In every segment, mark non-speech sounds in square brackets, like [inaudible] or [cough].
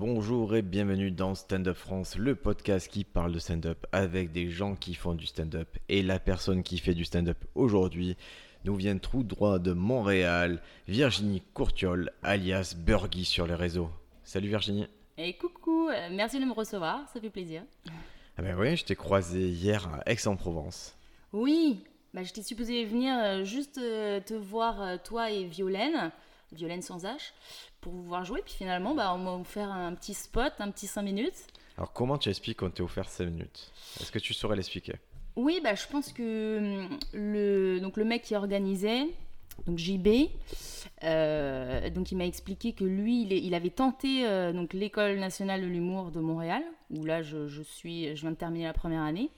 Bonjour et bienvenue dans Stand Up France, le podcast qui parle de stand-up avec des gens qui font du stand-up. Et la personne qui fait du stand-up aujourd'hui nous vient tout droit de Montréal, Virginie Courtiol, alias Burgy sur les réseaux. Salut Virginie. Et coucou, euh, merci de me recevoir, ça fait plaisir. Ah ben oui, je t'ai croisé hier à Aix-en-Provence. Oui, bah, j'étais supposée venir euh, juste euh, te voir, toi et Violaine, Violaine sans H, pour vous voir jouer. Puis finalement, bah, on m'a offert un petit spot, un petit 5 minutes. Alors comment tu expliques qu'on t'est offert 5 minutes? Est-ce que tu saurais l'expliquer? Oui, bah, je pense que hum, le, donc, le mec qui organisait, donc JB, euh, donc il m'a expliqué que lui, il, il avait tenté euh, donc l'école nationale de l'humour de Montréal, où là je, je suis, je viens de terminer la première année.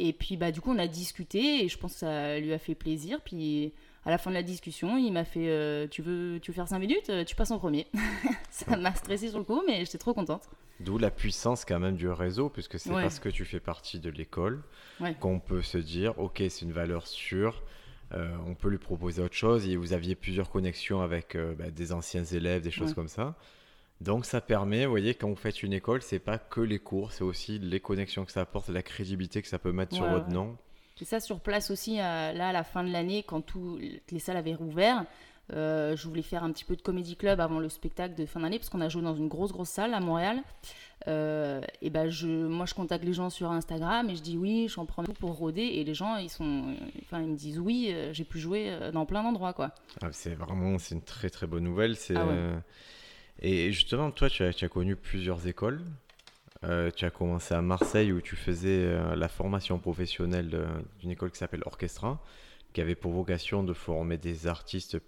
Et puis bah du coup on a discuté et je pense que ça lui a fait plaisir. Puis à la fin de la discussion, il m'a fait, euh, tu veux, tu veux faire 5 minutes, Euh, tu passes en premier. [laughs] ça m'a stressé sur le coup, mais j'étais trop contente. D'où la puissance quand même du réseau, puisque c'est Ouais. parce que tu fais partie de l'école Ouais. qu'on peut se dire, ok, c'est une valeur sûre, euh, on peut lui proposer autre chose, et vous aviez plusieurs connexions avec euh, bah, des anciens élèves, des choses Ouais. comme ça. Donc ça permet, vous voyez, quand vous faites une école, c'est pas que les cours, c'est aussi les connexions que ça apporte, la crédibilité que ça peut mettre sur votre ouais. nom. Et ça sur place aussi, euh, là à la fin de l'année, quand tout, que les salles avaient rouvert, euh, je voulais faire un petit peu de comédie club avant le spectacle de fin d'année, parce qu'on a joué dans une grosse grosse salle à Montréal. Euh, et ben je, moi je contacte les gens sur Instagram et je dis oui, j'en prends tout pour rôder. Et les gens ils sont, enfin ils me disent oui, j'ai pu jouer dans plein d'endroits quoi. Ah, c'est vraiment, c'est une très très bonne nouvelle. C'est, Ah ouais. Et justement, toi, tu as, tu as connu plusieurs écoles. Euh, tu as commencé à Marseille où tu faisais euh, la formation professionnelle d'une école qui s'appelle Orchestra, qui avait pour vocation de former des artistes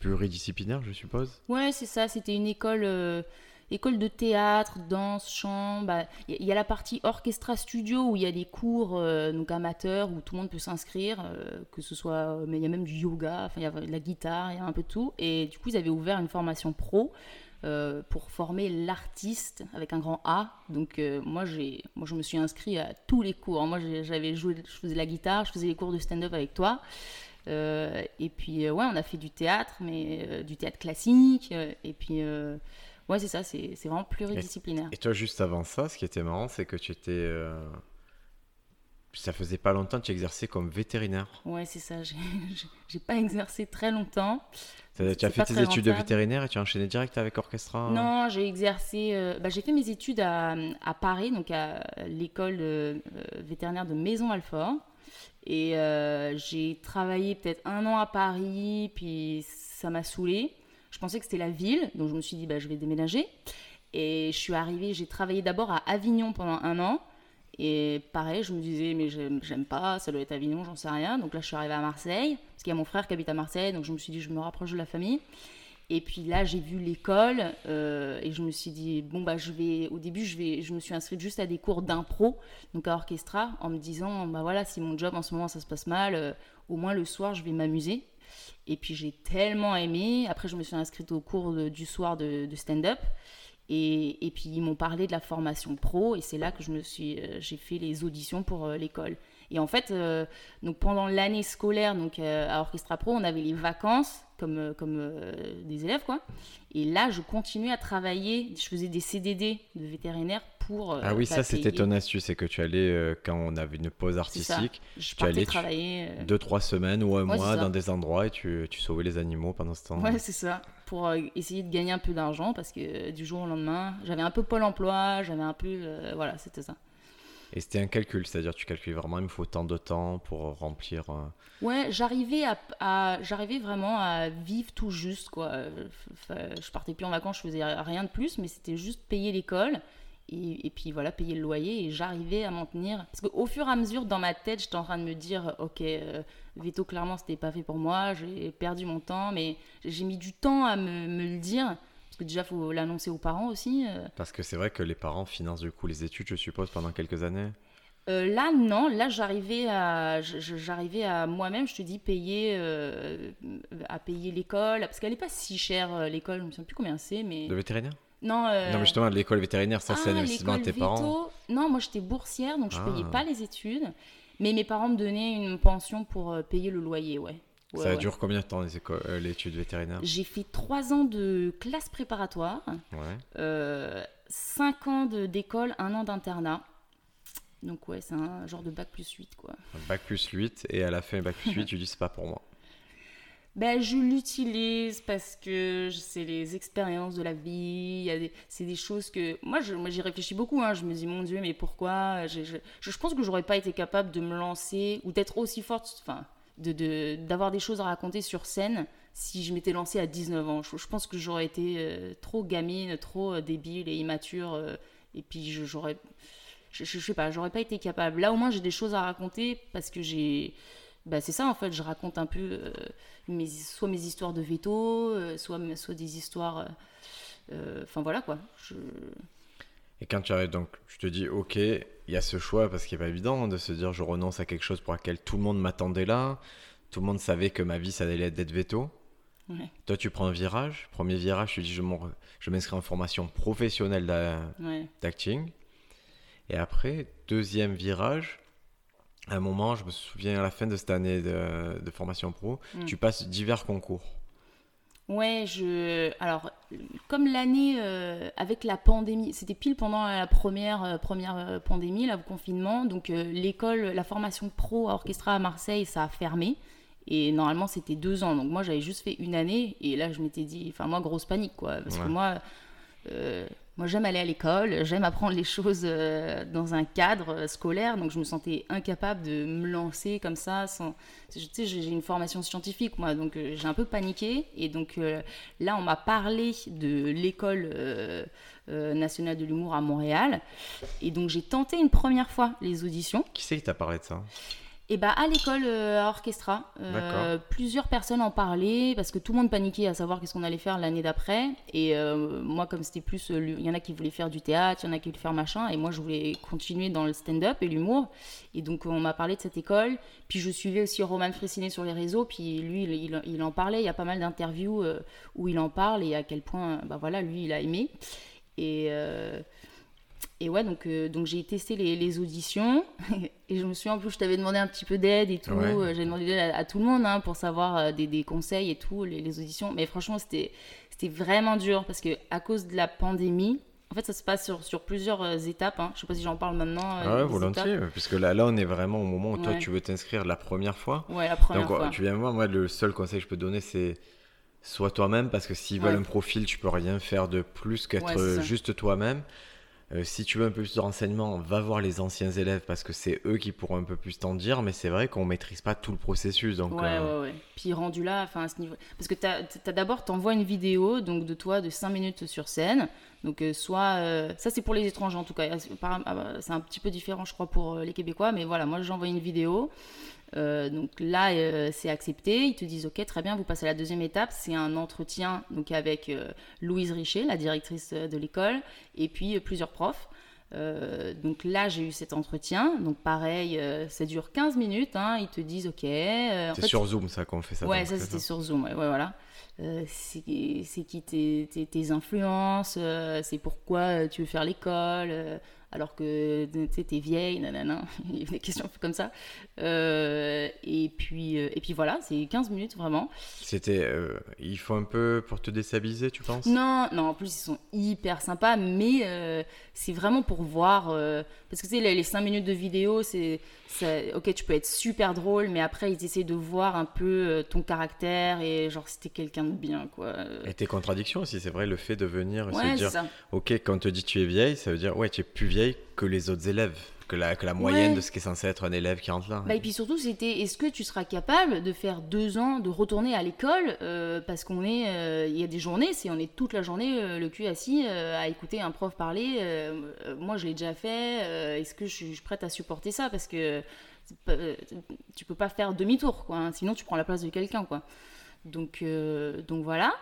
pluridisciplinaires, je suppose. Ouais, c'est ça. C'était une école, euh, école de théâtre, danse, chant. bah, Il y, a- il y a la partie orchestra studio où il y a des cours donc amateurs où tout le monde peut s'inscrire, que ce soit, mais il y a même du yoga, il y a de la guitare, il y a un peu de tout. Et du coup, ils avaient ouvert une formation pro. Euh, pour former l'artiste avec un grand A. Donc euh, moi j'ai moi je me suis inscrit à tous les cours. Moi j'avais joué je faisais la guitare, je faisais les cours de stand-up avec toi. Euh, et puis, ouais, on a fait du théâtre, mais du théâtre classique. et puis, ouais, c'est ça, c'est c'est vraiment pluridisciplinaire. Et toi, juste avant ça, ce qui était marrant, c'est que tu étais. Euh, Ça faisait pas longtemps que tu exerçais comme vétérinaire. Ouais, c'est ça. j'ai- [laughs] pas exercé très longtemps. Tu as fait tes études de vétérinaire et tu as enchaîné direct avec Orchestra Non, j'ai exercé. euh, bah, j'ai fait mes études à, à Paris, donc à l'école euh, vétérinaire de Maison-Alfort. Et euh, j'ai travaillé peut-être un an à Paris, puis ça m'a saoulé. Je pensais que c'était la ville, donc je me suis dit, bah, je vais déménager. Et je suis arrivée, j'ai travaillé d'abord à Avignon pendant un an. Et pareil, je me disais, mais j'aime pas, ça doit être Avignon, j'en sais rien. Donc là, je suis arrivée à Marseille, parce qu'il y a mon frère qui habite à Marseille, donc je me suis dit, je me rapproche de la famille. Et puis là, j'ai vu l'école euh, et je me suis dit, bon, bah, je vais, au début, je, vais, je me suis inscrite juste à des cours d'impro, donc à Orchestra, en me disant, bah voilà, si mon job en ce moment ça se passe mal, euh, au moins le soir, je vais m'amuser. Et puis j'ai tellement aimé. Après, je me suis inscrite au cours du soir de stand-up. Et, puis ils m'ont parlé de la formation pro et c'est là que je me suis, euh, j'ai fait les auditions pour euh, l'école. Et en fait, euh, donc pendant l'année scolaire, donc à Orchestra Pro, on avait les vacances comme comme des élèves quoi. Et là, je continuais à travailler. Je faisais des CDD de vétérinaire pour. euh, Ah oui, ça c'était ton astuce, c'est que tu allais, euh, quand on avait une pause artistique, Je tu allais, tu- travailler. euh, deux, trois semaines ou un Ouais, mois dans des endroits et tu, tu sauvais les animaux pendant ce temps. Ouais, c'est ça. Pour essayer de gagner un peu d'argent parce que du jour au lendemain, j'avais un peu Pôle emploi, j'avais un peu. euh, voilà, c'était ça. Et c'était un calcul, c'est-à-dire tu calcules vraiment, il me faut tant de temps pour remplir. Ouais, j'arrivais à, à- j'arrivais vraiment à vivre tout juste quoi. Je partais plus en vacances, je faisais rien de plus, mais c'était juste payer l'école et, et puis voilà payer le loyer et j'arrivais à m'en tenir. Parce qu'au fur et à mesure dans ma tête, j'étais en train de me dire ok, euh, veto clairement c'était pas fait pour moi, j'ai perdu mon temps, mais j'ai mis du temps à me, me le dire parce que déjà faut l'annoncer aux parents aussi. euh. Parce que c'est vrai que les parents financent du coup les études, je suppose, pendant quelques années. Euh, là, non. Là, j'arrivais à, j'arrivais à moi-même, je te dis, payer, euh, à payer l'école, parce qu'elle n'est pas si chère l'école. Je me souviens plus combien c'est, mais De vétérinaire? Non. euh, Non, mais justement, l'école vétérinaire, ça c'est un investissement de l'école tes parents. Non, moi j'étais boursière, donc je Ah. payais pas les études, mais mes parents me donnaient une pension pour euh, payer le loyer, ouais. Ouais, ça ouais. dure combien de temps euh, l'étude vétérinaire? J'ai fait trois ans de classe préparatoire. Ouais. Euh, 5 ans de- d'école, un an d'internat. Donc ouais, c'est un genre de bac plus 8 quoi. Bac plus 8, et à la fin, bac plus 8, [laughs] tu dis c'est pas pour moi. Ben, je l'utilise parce que c'est les expériences de la vie. C'est des choses que. Moi, je- moi, j'y réfléchis beaucoup. hein. Je me dis, mon Dieu, mais pourquoi? Je, pense que j'aurais pas été capable de me lancer ou d'être aussi forte. Enfin, d'avoir des choses à raconter sur scène si je m'étais lancée à 19 ans. Je, pense que j'aurais été euh, trop gamine, trop euh, débile et immature. euh, et puis, j'aurais. Je, je sais pas, j'aurais pas été capable. Là, au moins, j'ai des choses à raconter parce que j'ai. Bah, c'est ça, en fait. Je raconte un peu. euh, mes, soit mes histoires de veto, euh, soit, soit des histoires. euh, euh, Enfin voilà quoi. Je... Et quand tu arrives, donc, je te dis, ok, il y a ce choix, parce qu'il n'est pas évident de se dire, je renonce à quelque chose pour lequel tout le monde m'attendait là, tout le monde savait que ma vie, ça allait être d'être veto. Ouais, Toi, tu prends un virage. Premier virage, tu dis, je m'inscris en formation professionnelle ouais. d'acting. Et après, deuxième virage, à un moment, je me souviens à la fin de cette année de, de formation pro, Mm. tu passes divers concours. Ouais, je. Alors, comme l'année euh, avec la pandémie, c'était pile pendant la première, euh, première euh, pandémie, là, le confinement. Donc, euh, l'école, la formation pro à Orchestra à Marseille, ça a fermé. Et normalement, c'était deux ans. Donc, moi, j'avais juste fait une année. Et là, je m'étais dit. Enfin, moi, grosse panique, quoi. Parce Ouais. que moi. Moi, j'aime aller à l'école, j'aime apprendre les choses euh, dans un cadre euh, scolaire, donc je me sentais incapable de me lancer comme ça. Sans... Tu sais, j'ai une formation scientifique, moi, donc euh, j'ai un peu paniqué. Et donc là, on m'a parlé de l'école nationale de l'humour à Montréal. Et donc j'ai tenté une première fois les auditions. Qui c'est qui t'a parlé de ça? Et bah à l'école euh, à Orchestra, euh, plusieurs personnes en parlaient parce que tout le monde paniquait à savoir qu'est-ce qu'on allait faire l'année d'après. Et euh, moi, comme c'était plus, il y en a qui voulaient faire du théâtre, il y en a qui voulaient faire machin, et moi je voulais continuer dans le stand-up et l'humour. Et donc on m'a parlé de cette école. Puis je suivais aussi Roman Fressinet sur les réseaux, puis lui il, il- il en parlait. Il y a pas mal d'interviews où il en parle et à quel point, bah voilà, lui il a aimé. Et et ouais, donc, euh, donc j'ai testé les, les auditions. [laughs] et je me suis en plus, je t'avais demandé un petit peu d'aide et tout. Ouais. J'ai demandé d'aide à, à tout le monde hein, pour savoir euh, des, des conseils et tout, les, les auditions. Mais franchement, c'était c'était vraiment dur parce que à cause de la pandémie, en fait, ça se passe sur, sur plusieurs euh, étapes. Hein. Je sais pas si j'en parle maintenant. euh, Ah ouais, volontiers, étapes. puisque là, là, on est vraiment au moment où toi, tu veux t'inscrire la première fois. Ouais, la première Donc, fois. tu viens me voir, moi, le seul conseil que je peux te donner, c'est sois toi-même, parce que s'ils veulent Ouais. un profil, tu peux rien faire de plus qu'être Ouais, juste toi-même. Euh, si tu veux un peu plus de renseignements, va voir les anciens élèves, parce que c'est eux qui pourront un peu plus t'en dire, mais c'est vrai qu'on maîtrise pas tout le processus. Donc, Ouais, euh, ouais, ouais. Puis rendu là, enfin à ce niveau. Parce que t'as, t'as d'abord, t'envoies une vidéo donc de toi de 5 minutes sur scène. Donc euh, soit. euh, ça, c'est pour les étrangers en tout cas. C'est par- ah bah, C'est un petit peu différent, je crois, pour les Québécois. Mais voilà, moi, j'envoie une vidéo. Euh, donc là, euh, c'est accepté. Ils te disent Ok, très bien, vous passez à la deuxième étape. C'est un entretien donc avec euh, Louise Richer, la directrice de l'école, et puis plusieurs profs. Donc là, j'ai eu cet entretien. Donc pareil, ça dure 15 minutes. hein. Ils te disent OK. c'est sur Zoom ça qu'on fait ça. Ouais, donc, ça c'était sur Zoom, ouais, ouais, voilà. C'est qui tes, tes, tes influences, c'est pourquoi tu veux faire l'école, alors que t'es vieille, nanana. [laughs] Il y a des questions un peu comme ça. Euh, et, puis, euh, et puis voilà, c'est 15 minutes vraiment. C'était. euh, il faut un peu pour te déstabiliser, tu penses? Non, non, en plus ils sont hyper sympas, mais euh, c'est vraiment pour voir. parce que tu sais, les, les 5 minutes de vidéo, c'est. Ok, tu peux être super drôle, mais après ils essaient de voir un peu euh, ton caractère et genre si t'es quelqu'un de bien, quoi. Et tes contradictions aussi, c'est vrai, le fait de venir Ouais, se dire, ça. ok, quand on te dit tu es vieille, ça veut dire, ouais, tu es plus vieille que les autres élèves, que la, que la moyenne Ouais. de ce qui est censé être un élève qui rentre là. Bah, et puis surtout, c'était est-ce que tu seras capable de faire deux ans, de retourner à l'école euh, Parce qu'on est. euh, Il y a des journées, c'est on est toute la journée euh, le cul assis à écouter un prof parler. moi, je l'ai déjà fait. est-ce que je suis prête à supporter ça? Parce que tu peux pas faire demi-tour, quoi. hein, sinon, tu prends la place de quelqu'un, quoi. Donc, donc voilà.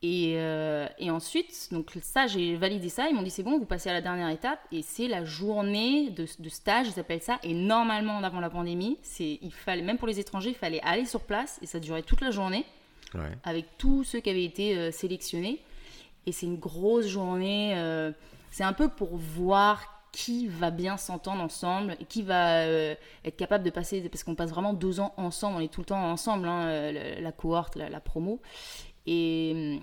Et, euh, et ensuite, donc ça, j'ai validé ça. Ils m'ont dit c'est bon, vous passez à la dernière étape. Et c'est la journée de, de stage, ils appellent ça. Et normalement, avant la pandémie, c'est il fallait même pour les étrangers, il fallait aller sur place et ça durait toute la journée Ouais. avec tous ceux qui avaient été euh, sélectionnés. Et c'est une grosse journée. euh, c'est un peu pour voir qui va bien s'entendre ensemble, et qui va euh, être capable de passer, parce qu'on passe vraiment deux ans ensemble, on est tout le temps ensemble, hein, la, la cohorte, la, la promo. Et,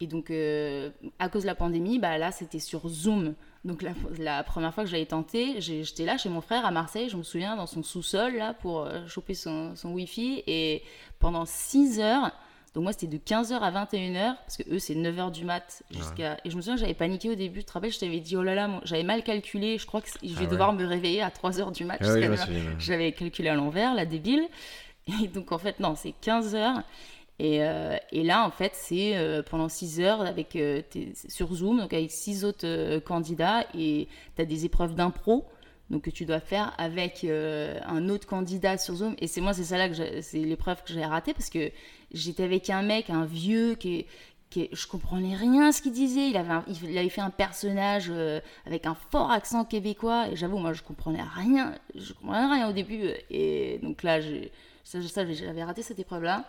Et donc, euh, à cause de la pandémie, bah, là, c'était sur Zoom. Donc, la, la première fois que j'avais tenté, j'étais là chez mon frère à Marseille, je me souviens, dans son sous-sol, là, pour euh, choper son, son Wi-Fi. Et pendant 6 heures, donc moi, c'était de 15h à 21h, parce que eux, c'est 9h du mat jusqu'à. Et je me souviens, j'avais paniqué au début. Tu te rappelles, je t'avais dit, oh là là, j'avais mal calculé. Je crois que je vais Ah ouais. devoir me réveiller à 3h du mat. Ah oui, jusqu'à je me 9h. souviens. J'avais calculé à l'envers, la débile. Et donc, en fait, non, c'est 15 heures. Et, euh, et là, en fait, c'est euh, pendant 6 heures avec, euh, sur Zoom, donc avec 6 autres candidats. Et tu as des épreuves d'impro. Que tu dois faire avec un autre candidat sur Zoom. Et c'est moi, c'est ça là que c'est l'épreuve que j'ai ratée parce que j'étais avec un mec, un vieux qui, qui je comprenais rien à ce qu'il disait. Il avait, fait un personnage avec un fort accent québécois. Et j'avoue, moi, je comprenais rien. Je comprenais rien au début. Et donc là, j'avais raté cette épreuve-là.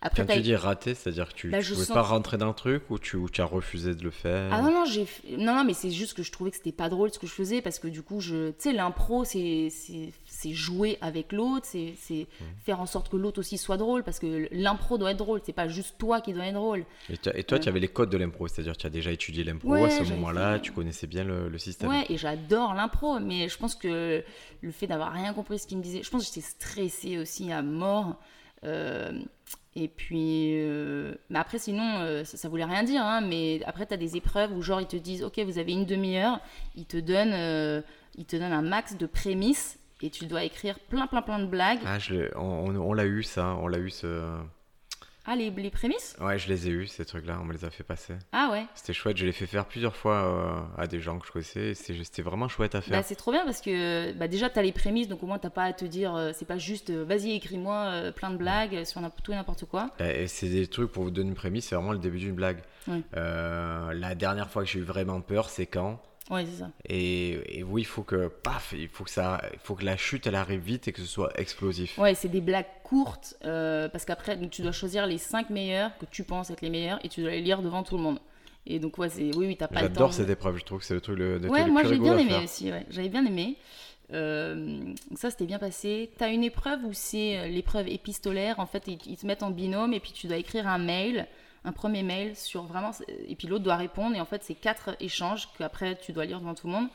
Après, Quand tu dis raté, c'est-à-dire que tu Bah, ne je pouvais sens- pas rentrer dans le truc ou tu, ou tu as refusé de le faire Ah non, non, j'ai non, non, mais c'est juste que je trouvais que c'était pas drôle ce que je faisais parce que du coup, je... tu sais, l'impro, c'est c'est- c'est jouer avec l'autre, c'est c'est faire en sorte que l'autre aussi soit drôle parce que l'impro doit être drôle, c'est pas juste toi qui dois être drôle. Et, toi, Ouais. tu avais les codes de l'impro, c'est-à-dire que tu as déjà étudié l'impro Ouais, à ce moment-là, fait- tu connaissais bien le, le système. Ouais, et j'adore l'impro, mais je pense que le fait d'avoir rien compris ce qu'il me disait, je pense que j'étais stressée aussi à mort. Euh, et puis, euh, mais après, sinon, euh, ça, voulait rien dire. hein, mais après, tu as des épreuves où, genre, ils te disent Ok, vous avez une demi-heure, ils, te donnent, euh, ils te donnent un max de prémices et tu dois écrire plein, plein, plein de blagues. Ah, on- on l'a eu ça, on l'a eu ce... Ah, les, les prémices? Ouais, je les ai eu ces trucs-là, on me les a fait passer. Ah ouais. C'était chouette, je l'ai fait faire plusieurs fois euh, à des gens que je connaissais, c'était vraiment chouette à Bah, faire. c'est trop bien parce que bah, déjà, tu as les prémices, donc au moins, t'as pas à te dire euh, C'est pas juste euh, Vas-y, écris-moi plein de blagues sur n'importe- tout et n'importe quoi. Et c'est des trucs, pour vous donner une prémisse, c'est vraiment le début d'une blague. Ouais. La dernière fois que j'ai eu vraiment peur, c'est quand? Ouais, c'est ça. et, et oui, il faut que, paf, il faut que, ça, il faut que la chute, elle arrive vite et que ce soit explosif. Ouais, c'est des blagues courtes euh, parce qu'après, donc, tu dois choisir les 5 meilleurs que tu penses être les meilleurs et tu dois les lire devant tout le monde. Et donc, ouais, c'est oui, oui, t'as pas le temps. J'adore cette épreuve, je trouve que c'est le truc le, le Ouais, moi j'ai bien aimé aussi, ouais. j'avais bien aimé. Euh, donc ça, c'était bien passé. T'as une épreuve où c'est euh, l'épreuve épistolaire. En fait, ils, ils te mettent en binôme et puis tu dois écrire un mail, un premier mail sur vraiment. Et puis l'autre doit répondre. Et en fait, c'est quatre échanges qu'après tu dois lire devant tout le monde.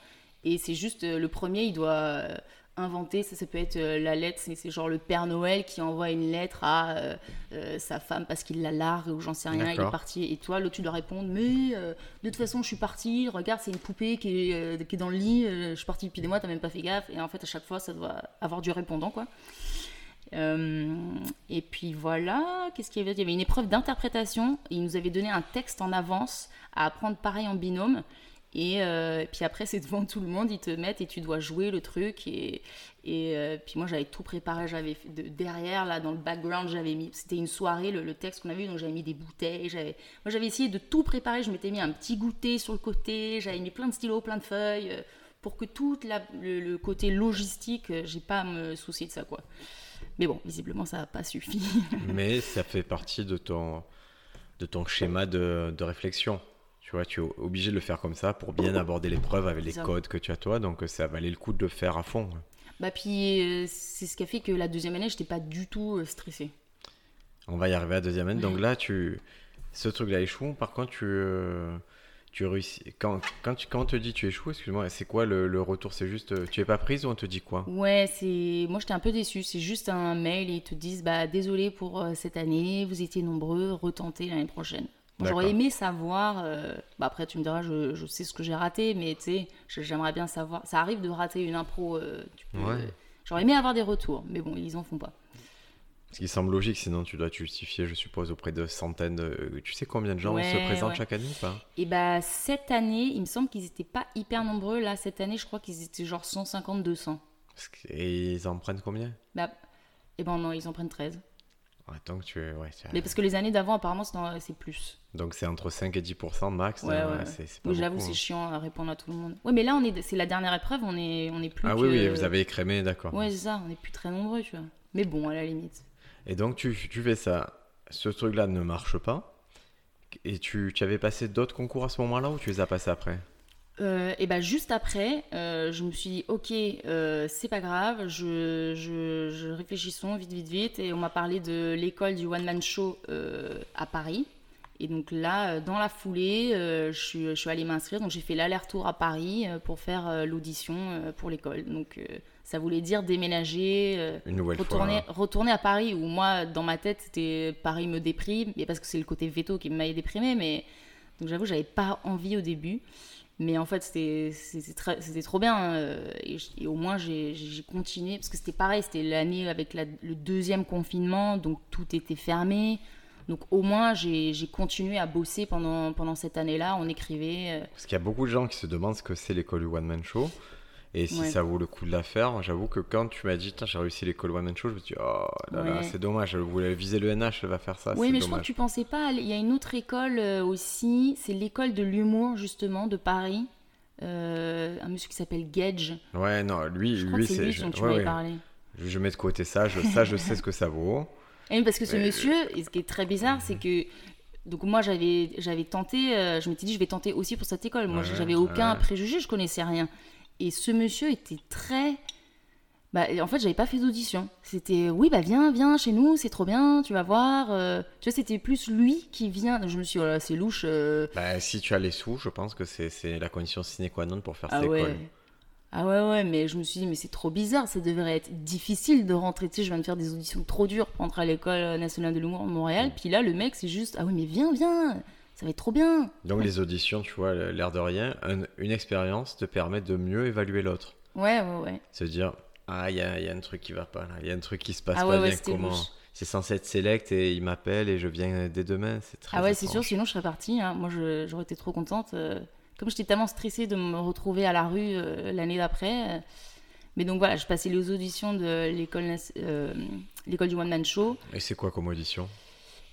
Et c'est juste euh, le premier, il doit euh, inventer. Ça, ça peut être euh, la lettre. C'est genre le Père Noël qui envoie une lettre à euh, euh, sa femme parce qu'il la largue ou j'en sais rien. Il est parti. Et toi, l'autre, tu dois répondre. Mais euh, de toute façon, je suis partie. Regarde, c'est une poupée qui est, qui est dans le lit. je suis partie depuis des mois, t'as même pas fait gaffe. Et en fait, à chaque fois, ça doit avoir du répondant, quoi. Euh, et puis voilà, qu'est-ce qu'il y avait? Il y avait une épreuve d'interprétation. et Ils nous avaient donné un texte en avance à apprendre pareil en binôme. Et euh, puis après, c'est devant tout le monde, ils te mettent et tu dois jouer le truc. Et, et euh, puis moi, j'avais tout préparé. J'avais derrière, là, dans le background, j'avais mis. C'était une soirée, le, texte qu'on a vu, donc j'avais mis des bouteilles. J'avais, moi, j'avais essayé de tout préparer. Je m'étais mis un petit goûter sur le côté. J'avais mis plein de stylos, plein de feuilles. pour que tout le, le côté logistique, j'ai pas à me soucier de ça, quoi. Mais bon, visiblement, ça n'a pas suffi. [laughs] Mais ça fait partie de ton, de ton schéma de, de réflexion. Tu vois, tu es obligé de le faire comme ça pour bien aborder l'épreuve avec les codes que tu as toi, donc ça valait le coup de le faire à fond. bah, puis, euh, c'est ce qui a fait que la deuxième année, j'étais pas du tout euh, stressée. On va y arriver à la deuxième année. Donc là, tu, ce truc-là échoue. Par contre, tu, euh, tu réussis. Quand, quand, tu, quand on te dit tu échoues, excuse-moi, c'est quoi le, le retour? C'est juste euh, tu es pas prise ou on te dit quoi? Ouais, c'est moi j'étais un peu déçue. C'est juste un mail et ils te disent bah désolé pour euh, cette année, vous étiez nombreux, retentez l'année prochaine. J'aurais aimé savoir. euh, bah après tu me diras, je, je sais ce que j'ai raté, mais tu sais, j'aimerais bien savoir. Ça arrive de rater une impro. euh, tu peux- Ouais. J'aurais aimé avoir des retours, mais bon, ils en font pas. Ce qui semble logique, sinon tu dois te justifier, je suppose, auprès de centaines de. Tu sais combien de gens Ouais, se présentent ouais. chaque année ou pas? Et bah cette année, il me semble qu'ils étaient pas hyper nombreux. Là cette année, je crois qu'ils étaient genre 150-200. Parce que- Et ils en prennent combien? Bah, et ben non, ils en prennent 13. Ouais, donc tu es. Ouais, tu as- Mais parce que les années d'avant, apparemment, c'est dans- plus. Donc c'est entre 5 et 10% max. Ouais, euh, ouais. pas Oui, j'avoue, c'est hein. chiant à répondre à tout le monde. Ouais, mais là, on est, c'est la dernière épreuve, on est, on est plus. Ah que- oui, oui, vous avez écrémé, d'accord. Ouais, c'est ça, on est plus très nombreux, tu vois. Mais bon, à la limite. Et donc tu, fais ça. Ce truc-là ne marche pas. Et tu, avais passé d'autres concours à ce moment-là ou tu les as passés après? Euh, et bah juste après, euh, je me suis dit, ok, euh, c'est pas grave, je, réfléchissons vite, vite, vite. Et on m'a parlé de l'école du One Man Show euh, à Paris. Et donc là, dans la foulée, je, je suis allée m'inscrire. Donc j'ai fait l'aller-retour à Paris pour faire l'audition pour l'école. Donc ça voulait dire déménager, Une nouvelle retourner, fois. retourner à Paris, où moi, dans ma tête, c'était Paris me déprime, mais parce que c'est le côté veto qui m'avait déprimé, mais donc j'avoue, j'avais pas envie au début. Mais en fait, c'était trop bien. euh, Et, au moins, j'ai continué. Parce que c'était pareil, c'était l'année avec la- le deuxième confinement, donc tout était fermé. Donc au moins, j'ai j'ai continué à bosser pendant, pendant cette année-là. On écrivait. euh, Parce qu'il y a beaucoup de gens qui se demandent ce que c'est l'école du One Man Show. Et si Ouais. ça vaut le coup de la faire, j'avoue que quand tu m'as dit, j'ai réussi l'école One Man Show, je me suis dit, oh là là, Ouais. c'est dommage, je voulais viser le NH, elle va faire ça. oui, mais je crois que tu pensais pas. Il y a une autre école euh, aussi. C'est l'école de l'humour, justement, de Paris. Euh, un monsieur qui s'appelle Gage. Ouais, non, lui, Je lui c'est lui dont tu ouais, m'avais ouais. parlé. Je, je mets de côté ça, je, ça, je [laughs] sais ce que ça vaut. Et oui, parce que ce Mais- monsieur, et ce qui est très bizarre, c'est que donc moi j'avais j'avais tenté, euh, je m'étais dit je vais tenter aussi pour cette école. Moi Ouais, j'avais aucun ouais. préjugé, je connaissais rien. Et ce monsieur était très bah, en fait, j'avais pas fait d'audition. C'était oui, bah viens, viens chez nous, c'est trop bien, tu vas voir. euh. Tu vois, c'était plus lui qui vient. Donc, je me suis dit, oh là, c'est louche. euh. Bah, si tu as les sous, je pense que c'est la condition sine qua non pour faire Ah cette ouais. école. Ah ouais, ouais, mais je me suis dit, mais c'est trop bizarre, ça devrait être difficile de rentrer. Tu sais, je viens de faire des auditions trop dures pour entrer à l'école nationale de l'humour de Montréal. Puis là, le mec, c'est juste, ah oui, mais viens, viens, ça va être trop bien. Donc les auditions, tu vois, l'air de rien, un- une expérience te permet de mieux évaluer l'autre. Ouais, ouais, ouais. Se dire, ah, il y a, il y a un truc qui va pas là, il y a un truc qui se passe Ah pas ouais, bien, comment. C'est censé être select et il m'appelle et je viens dès demain, c'est très Ah ouais, c'est sûr, sinon je serais partie. hein. Moi, j'aurais été trop contente. euh. Comme j'étais tellement stressée de me retrouver à la rue euh, l'année d'après. euh. Mais donc voilà, je passais les auditions de l'école euh, l'école du One Man Show. Et c'est quoi comme audition?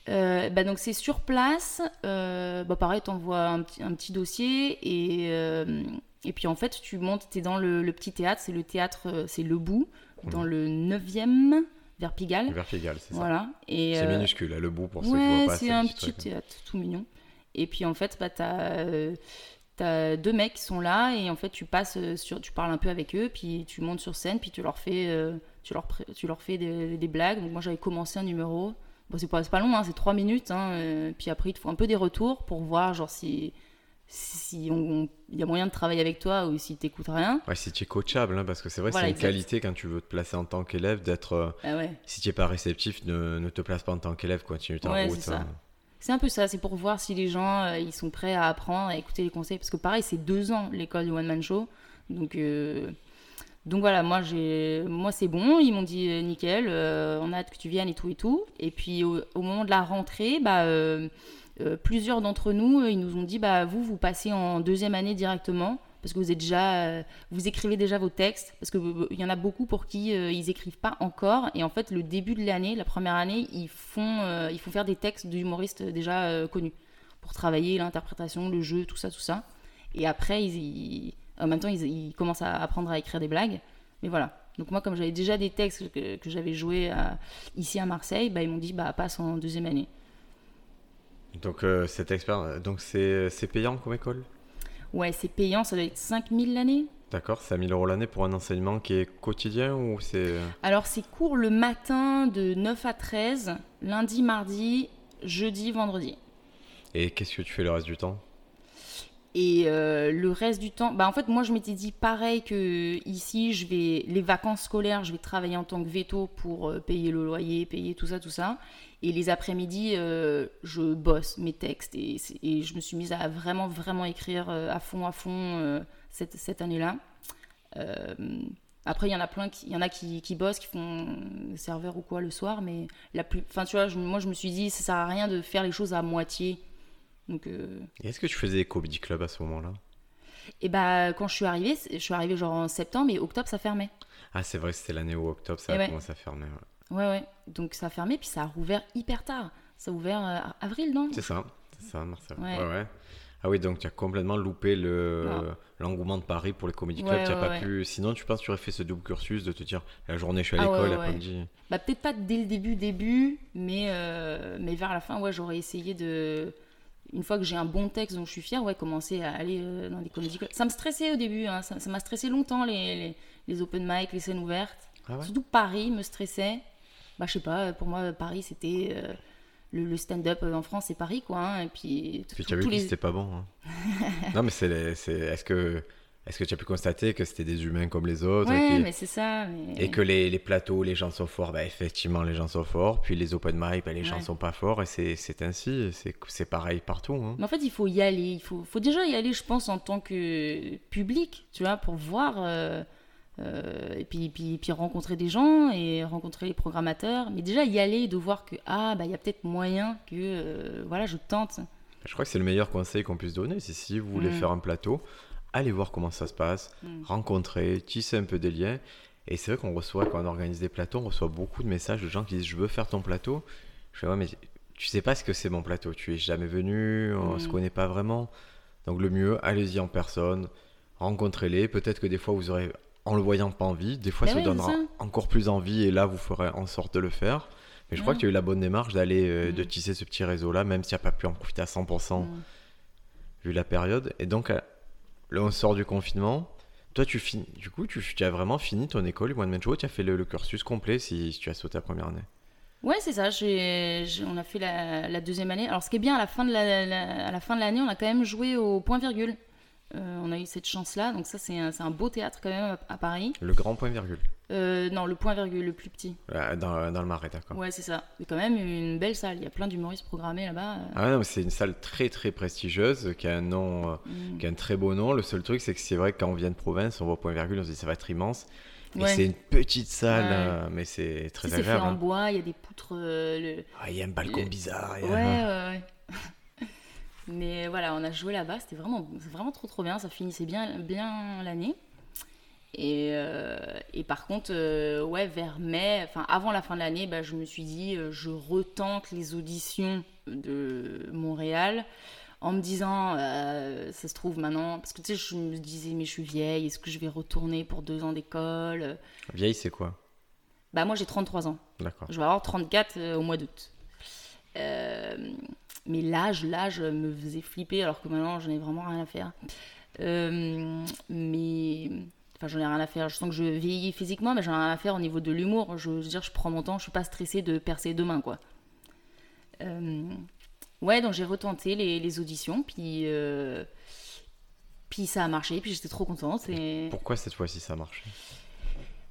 Euh, bah donc c'est sur place. euh, bah pareil, t'envoies un petit, un petit dossier et, euh, et puis en fait tu montes, t'es dans le, le petit théâtre, c'est le théâtre, euh, c'est Le Bout, dans le 9e, vers Pigalle. Vers Pigalle, c'est ça. Et, C'est minuscule, hein, le bout pour ceux qui Ouais, voient pas. c'est un petit petit truc. théâtre tout mignon. Et puis en fait, bah, t'as t'as deux mecs qui sont là et en fait tu passes sur, tu parles un peu avec eux, puis tu montes sur scène, puis tu leur fais, tu leur, pré- tu leur fais des, des blagues. Donc moi j'avais commencé un numéro. Bon, c'est pas, long, hein, c'est trois minutes. hein, euh, puis après ils te font un peu des retours pour voir genre si si on- il y a moyen de travailler avec toi ou si t'écoutes rien. Ouais, si tu es coachable, hein, parce que c'est vrai, Voilà, c'est une exact. qualité quand tu veux te placer en tant qu'élève d'être. euh, Ah ouais. si tu n'es pas réceptif, ne, ne te place pas en tant qu'élève, continue ta Ouais, route. c'est hein. Un peu ça, c'est pour voir si les gens euh, ils sont prêts à apprendre, à écouter les conseils. Parce que pareil, c'est deux ans l'école du One Man Show. Donc, euh, donc voilà, moi, moi c'est bon. Ils m'ont dit euh, nickel, euh, on a hâte que tu viennes et tout et tout. Et puis au, moment de la rentrée, bah, euh, plusieurs d'entre nous, ils nous ont dit bah, vous, vous passez en deuxième année directement. Parce que vous êtes déjà, vous écrivez déjà vos textes, parce euh, il y en a beaucoup pour qui ils écrivent pas encore, et en fait le début de l'année, la première année, ils font, ils font faire des textes d'humoristes déjà connus pour travailler l'interprétation, le jeu, tout ça, tout ça. Et après, ils- en même temps, ils, ils commencent à apprendre à écrire des blagues. Mais voilà. Donc moi, comme j'avais déjà des textes que, que j'avais joués à- ici à Marseille, bah, ils m'ont dit bah passe en deuxième année. Donc, euh, cette expérience, donc c'est c'est payant comme école? Ouais, c'est payant, ça doit être 5000 l'année. D'accord, c'est à 1000 euros l'année pour un enseignement qui est quotidien ou c'est. euh, Alors, c'est cours le matin de 9 à 13, lundi, mardi, jeudi, vendredi. Et qu'est-ce que tu fais le reste du temps? Et euh, le reste du temps, bah en fait, moi, je m'étais dit pareil que ici, je vais les vacances scolaires, je vais travailler en tant que veto pour euh, payer le loyer, payer tout ça, tout ça. Et les après-midi, euh, je bosse mes textes et, je me suis mise à vraiment, vraiment écrire à fond, à fond cette, cette année-là. Après, il y en a plein il y en a qui, qui bossent, qui font serveur ou quoi le soir, mais la plus, enfin, tu vois, moi, je me suis dit, ça sert à rien de faire les choses à moitié. Donc, euh, est-ce que tu faisais comedy club à ce moment-là? Et bah, quand je suis arrivée, je suis arrivée genre en septembre et octobre, ça fermait. Ah, c'est vrai, c'était l'année où octobre, ça Eh a ouais. commencé à fermer. ouais. Ouais, ouais. Donc ça a fermé, puis ça a rouvert hyper tard. Ça a ouvert euh, avril, non? C'est ça, c'est ça, Marcel. Ouais. Ouais. ouais. Ah oui, donc tu as complètement loupé le l'engouement de Paris pour les comedy clubs. Tu as pas pu. Sinon, tu penses que tu aurais fait ce double cursus de te dire la journée je suis à Ah l'école, ouais, l'après-midi. Bah, peut-être pas dès le début, début, mais, euh, mais vers la fin, ouais, j'aurais essayé de. Une fois que j'ai un bon texte dont je suis fière, ouais, commencer à aller euh, dans des comédies. Ça me stressait au début, hein, ça m'a stressé longtemps, les, les, les open mic, les scènes ouvertes. Ah ouais? Surtout Paris me stressait. Bah, je sais pas, pour moi, Paris, c'était. euh, le, le stand-up en France, c'est Paris, quoi. hein, et puis, Puis tous- tu as vu que les- c'était pas bon. hein. [laughs] non, mais c'est. c'est- Est-ce que, est que tu as pu constater que c'était des humains comme les autres et Ouais, qui- mais c'est ça. mais- Et que les, les plateaux, les gens sont forts, bah, effectivement, les gens sont forts. Puis les open mic, bah, les gens Ouais. sont pas forts. Et c'est ainsi. et C'est pareil partout. hein. Mais en fait, il faut y aller. Il faut, faut déjà y aller, je pense, en tant que public, tu vois, pour voir. euh, euh, et puis, puis, puis rencontrer des gens et rencontrer les programmateurs. Mais déjà y aller et de voir que, ah, bah, il y a peut-être moyen que, euh, voilà, je tente. Je crois que c'est le meilleur conseil qu'on puisse donner. C'est si vous voulez Mm. faire un plateau, allez voir comment ça se passe, Mm. rencontrer, tisser un peu des liens. Et c'est vrai qu'on reçoit, quand on organise des plateaux, on reçoit beaucoup de messages de gens qui disent Je veux faire ton plateau. Je fais Ouais, mais tu sais pas ce que c'est mon plateau. Tu es jamais venu, on Mm. se connaît pas vraiment. Donc le mieux, allez-y en personne, rencontrez-les. Peut-être que des fois, vous aurez, en le voyant, pas envie. Des fois, Ben ça vous donnera encore plus envie. Et là, vous ferez en sorte de le faire. Mais je crois Ouais. que tu as eu la bonne démarche d'aller, euh, de Mm. tisser ce petit réseau-là, même si tu n'as pas pu en profiter à 100% Mm. vu la période. Et donc, là, on sort du confinement. Toi, tu finis, du coup, tu, as vraiment fini ton école, One Man Show. Tu as fait le, cursus complet si, tu as sauté la première année. Ouais, c'est ça. on a fait la, deuxième année. Alors, ce qui est bien, à la fin de la- la- à la fin de l'année, on a quand même joué au point virgule. Euh, on a eu cette chance-là. Donc, ça, c'est un, un beau théâtre quand même à, à Paris. Le grand point virgule. Euh, non, le point virgule, le plus petit. Euh, Dans, dans le marais, d'accord. Ouais, c'est ça. C'est quand même une belle salle. Il y a plein d'humoristes programmés là-bas. Ah non, mais c'est une salle très très prestigieuse qui a un nom, Mm. qui a un très beau nom. Le seul truc, c'est que c'est vrai que quand on vient de province, on voit point virgule, on se dit ça va être immense. Mais Ouais. c'est une petite salle, Ouais. mais c'est très sais, c'est fait agréable. en hein. bois, il y a des poutres. le- Ah, il y a un balcon le- bizarre. Ouais, ouais, ouais. Mais voilà, on a joué là-bas, c'était vraiment, vraiment trop trop bien, ça finissait bien, bien l'année. Et, euh, et par contre, euh, ouais, vers mai, enfin avant la fin de l'année, bah, je me suis dit, euh, je retente les auditions de Montréal en me disant, ça se trouve maintenant, parce que tu sais, je me disais, mais je suis vieille, est-ce que je vais retourner pour deux ans d'école? Vieille, c'est quoi? Bah moi j'ai 33 ans. D'accord. Je vais avoir 34 euh, au mois d'août. Euh, mais l'âge, l'âge me faisait flipper alors que maintenant j'en ai vraiment rien à faire. Euh, mais enfin j'en ai rien à faire. Je sens que je vieillis physiquement, mais j'en ai rien à faire au niveau de l'humour. Je veux dire, je prends mon temps, je suis pas stressée de percer demain quoi. Euh, ouais, donc j'ai retenté les, les auditions, puis euh, puis ça a marché, puis j'étais trop contente. Et... Pourquoi cette fois-ci ça marche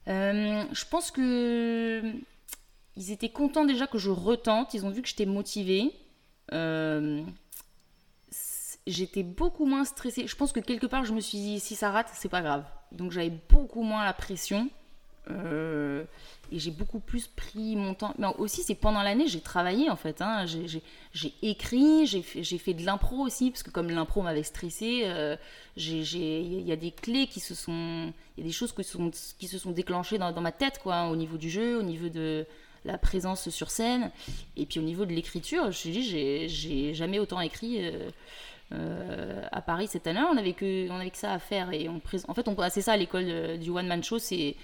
Euh, je pense que ils étaient contents déjà que je retente. Ils ont vu que j'étais motivée. Euh, J'étais beaucoup moins stressée. Je pense que quelque part, je me suis dit si ça rate, c'est pas grave. Donc j'avais beaucoup moins la pression. Euh, et j'ai beaucoup plus pris mon temps. Mais aussi, c'est pendant l'année, j'ai travaillé en fait. hein. J'ai- écrit, j'ai fait, de l'impro aussi, parce que comme l'impro m'avait stressée, euh, il y a des clés qui se sont. Il y a des choses qui, se sont déclenchées dans, ma tête, quoi, au niveau du jeu, au niveau de la présence sur scène, et puis au niveau de l'écriture. Je me suis dit, j'ai- jamais autant écrit. euh, euh, à Paris cette année, on avait que on avait que ça à faire et on. En fait, on c'est ça à l'école euh, du one man show, c'est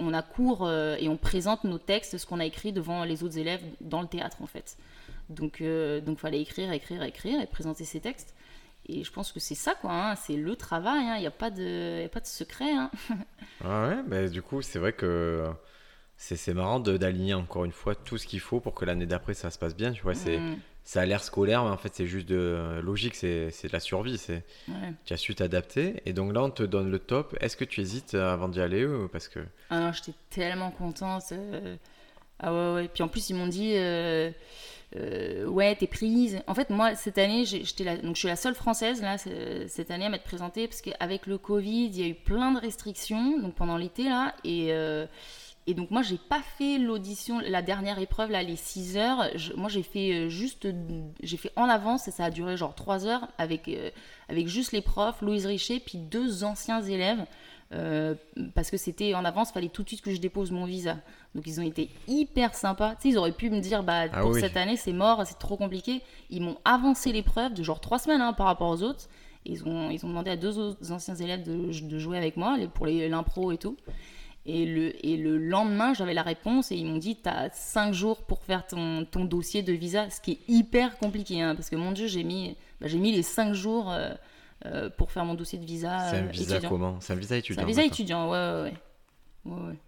on a cours et on présente nos textes, ce qu'on a écrit devant les autres élèves dans le théâtre en fait. Donc euh, donc fallait écrire, écrire, écrire et présenter ses textes. Et je pense que c'est ça quoi, hein, c'est le travail. Il n'y a pas de a pas de secret. hein. Ah ouais, bah, du coup, c'est vrai que c'est marrant d'aligner encore une fois tout ce qu'il faut pour que l'année d'après ça se passe bien. Tu vois, c'est Mm, ça a l'air scolaire, mais en fait, c'est juste de logique, c'est de la survie. C'est ouais. tu as su t'adapter. Et donc là, on te donne le top. Est-ce que tu hésites avant d'y aller ou parce que Ah non, j'étais tellement contente. euh. Ah ouais, ouais. Puis en plus, ils m'ont dit euh, euh, Ouais, t'es prise. En fait, moi, cette année, j'étais la... donc, je suis la seule française là, cette année à m'être présentée parce qu'avec le Covid, il y a eu plein de restrictions donc pendant l'été là. Et. Et donc moi j'ai pas fait l'audition, la dernière épreuve là, les 6 heures. Je- moi j'ai fait euh, juste, j'ai fait en avance et ça a duré genre 3 heures avec, euh, avec juste les profs, Louise Richer, puis deux anciens élèves. euh, parce que c'était en avance, fallait tout de suite que je dépose mon visa. Donc ils ont été hyper sympas. Tu sais, ils auraient pu me dire, bah Ah pour oui. cette année c'est mort, c'est trop compliqué. Ils m'ont avancé l'épreuve de genre 3 semaines hein, par rapport aux autres. Ils ont, ils ont demandé à deux autres anciens élèves de, de jouer avec moi pour l'impro et tout. Et le, et le lendemain, j'avais la réponse et ils m'ont dit Tu as 5 jours pour faire ton, ton dossier de visa, ce qui est hyper compliqué. hein, parce que mon Dieu, j'ai mis, bah, j'ai mis les 5 jours euh, euh, pour faire mon dossier de visa. c'est un visa étudiant. comment C'est un visa C'est étudiant. un visa étudiant, ouais, ouais, ouais. ouais, ouais.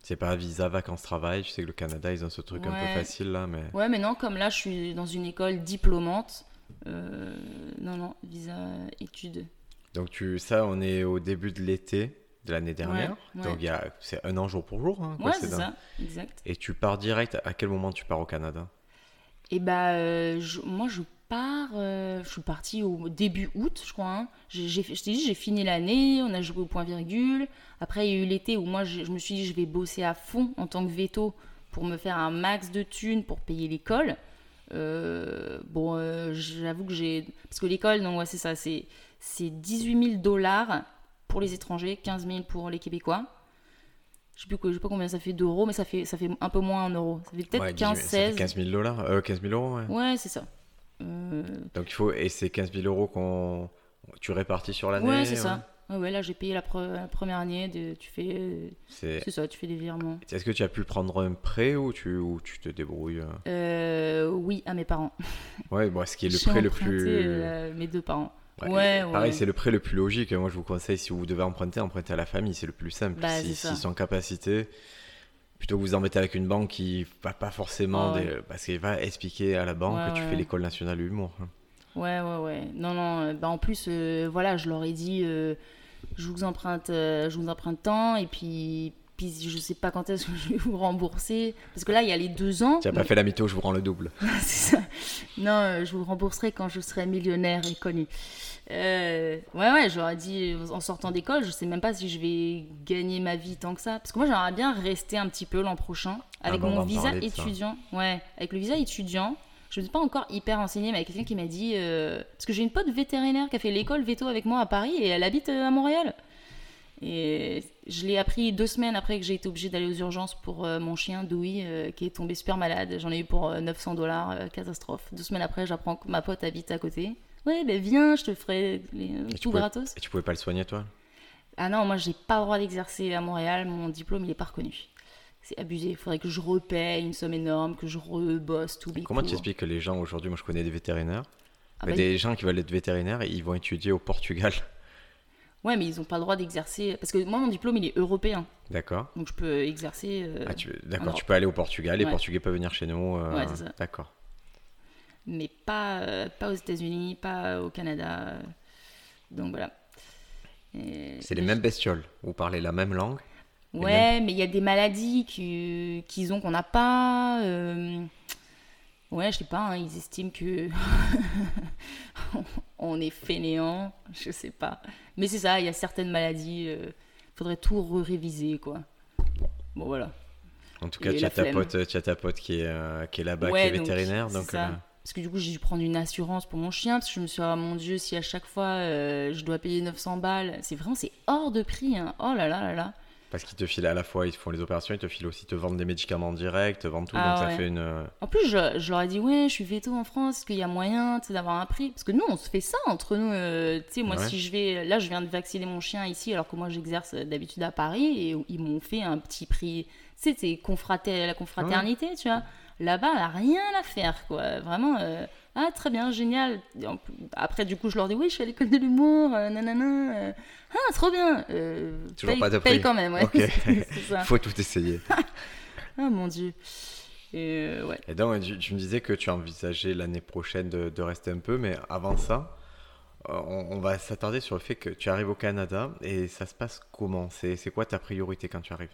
C'est pas visa vacances travail. Je sais que le Canada, ils ont ce truc un peu facile là, mais. Ouais, mais non, comme là, je suis dans une école diplômante. euh, non, non, visa études. Donc tu, ça, on est au début de l'été de l'année dernière. ouais. Donc il y a, c'est un an jour pour jour. hein, quoi, Ouais, c'est dingue. ça, exact. Et tu pars direct. À quel moment tu pars au Canada? Et bah, euh, je- moi, je pars. euh, je suis partie au début août, je crois. hein. J'ai, je t'ai dit, j'ai fini l'année, on a joué au point-virgule. Après, il y a eu l'été où moi, je, je me suis dit, je vais bosser à fond en tant que veto pour me faire un max de thunes pour payer l'école. Euh, bon, euh, j'avoue que j'ai. Parce que l'école, non, ouais, c'est ça, c'est, c'est 18 000 dollars pour les étrangers, 15 000 pour les Québécois. Je sais plus que- je sais pas combien ça fait d'euros, mais ça fait, ça fait un peu moins en euros. Ça fait peut-être Ouais, 15, 18 ça fait 16. 15 000 dollars, euh, 15 000 euros, ouais. Ouais, c'est ça. Euh, Donc il faut et c'est 15 000 euros qu'on tu répartis sur l'année. ouais, c'est ça. Ouais, ouais, là, j'ai payé la, pre- la première année. De, tu fais. euh, C'est. C'est ça, tu fais des virements. Est-ce que tu as pu prendre un prêt ou tu ou tu te débrouilles euh? Euh, oui, à mes parents. Ouais, bon, ce qui est le [laughs] prêt le plus. euh, mes deux parents. Ouais, ouais, Pareil, ouais. c'est le prêt le plus logique. Moi, je vous conseille si vous devez emprunter, emprunter à la famille, c'est le plus simple. Bah, si. S'ils sont en capacité, plutôt que vous embêter avec une banque qui va pas forcément, des- parce qu'elle va expliquer à la banque que tu fais l'école nationale de l'humour. hein. Ouais, ouais, ouais. Non, non. euh, Bah, en plus, euh, voilà, je leur ai dit, euh, je vous emprunte, euh, je vous emprunte tant, et puis, puis je sais pas quand est-ce que je vais vous rembourser, parce que là, il y a les deux ans. Tu n'as pas fait la mytho, je vous rends le double. [laughs] c'est ça. Non, euh, je vous rembourserai quand je serai millionnaire et connu. Euh, ouais, ouais, ai dit en sortant d'école, je sais même pas si je vais gagner ma vie tant que ça. Parce que moi, j'aimerais bien rester un petit peu l'an prochain avec va mon visa ça. étudiant. Ouais, avec le visa étudiant. Je ne suis pas encore hyper renseignée, mais il y a quelqu'un qui m'a dit. euh, Parce que j'ai une pote vétérinaire qui a fait l'école veto avec moi à Paris et elle habite euh, à Montréal. Et je l'ai appris deux semaines après que j'ai été obligée d'aller aux urgences pour euh, mon chien Dewey euh, qui est tombé super malade. J'en ai eu pour euh, 900 dollars, euh, catastrophe. Deux semaines après, j'apprends que ma pote habite à côté. Ouais, ben viens, je te ferai les- euh, tout pouvais- gratos. Et tu pouvais pas le soigner, toi? Ah non, moi j'ai pas le droit d'exercer à Montréal, mon diplôme il est pas reconnu. C'est abusé, il faudrait que je repaye une somme énorme, que je rebosse les Comment tu expliques que les gens aujourd'hui, moi je connais des vétérinaires, Ah mais bah, des gens qui veulent être vétérinaires, ils vont étudier au Portugal? Ouais, mais ils ont pas le droit d'exercer. Parce que moi mon diplôme il est européen, D'accord donc je peux exercer. euh, Ah, tu... D'accord, tu peux aller au Portugal, les Ouais. Portugais peuvent venir chez nous. euh, Ouais, c'est ça. D'accord. mais pas, euh, pas aux États-Unis, pas au Canada. Donc voilà. Et- C'est les mêmes bestioles, vous parlez la même langue? Ouais, mais il y a des maladies qui- qu'ils ont qu'on n'a pas. Ouais, je sais pas, hein, ils estiment que [laughs] on est fainéant, je sais pas. Mais c'est ça, il y a certaines maladies, il faudrait tout réviser quoi. Bon voilà. En tout cas, tu as, ta pote, tu as ta pote qui est, euh, qui est là-bas, Ouais, qui est donc, vétérinaire. Donc, ça. euh, Parce que du coup, j'ai dû prendre une assurance pour mon chien, parce que je me suis dit, ah, mon Dieu, si à chaque fois euh, je dois payer 900 balles, c'est vraiment, c'est hors de prix. hein. Oh là là là là. Parce qu'ils te filent à la fois, ils te font les opérations, ils te filent aussi, te vendent des médicaments en direct, te vendent tout. Ah donc ça ouais. fait une. euh, En plus, je, je leur ai dit, ouais, je suis veto en France, est-ce qu'il y a moyen d'avoir un prix? Parce que nous, on se fait ça entre nous. euh, tu sais, moi, Ouais. si je vais. Là, je viens de vacciner mon chien ici, alors que moi, j'exerce euh, d'habitude à Paris, et ils m'ont fait un petit prix. Tu sais, c'est confrater- la confraternité, tu vois. Là-bas, elle a rien à faire, quoi. Vraiment. euh, ah, très bien, génial. Après, du coup, je leur dis, oui, je suis à l'école de l'humour, euh, nanana. euh, ah, trop bien. Euh, Toujours paye, pas de paye quand même, ouais. [laughs] Ça. [laughs] Faut tout essayer. [laughs] Ah, mon Dieu. Et, euh, ouais. Et donc, tu, tu me disais que tu envisageais l'année prochaine de, de rester un peu, mais avant ça, euh, on, on va s'attarder sur le fait que tu arrives au Canada et ça se passe comment? C'est quoi ta priorité quand tu arrives?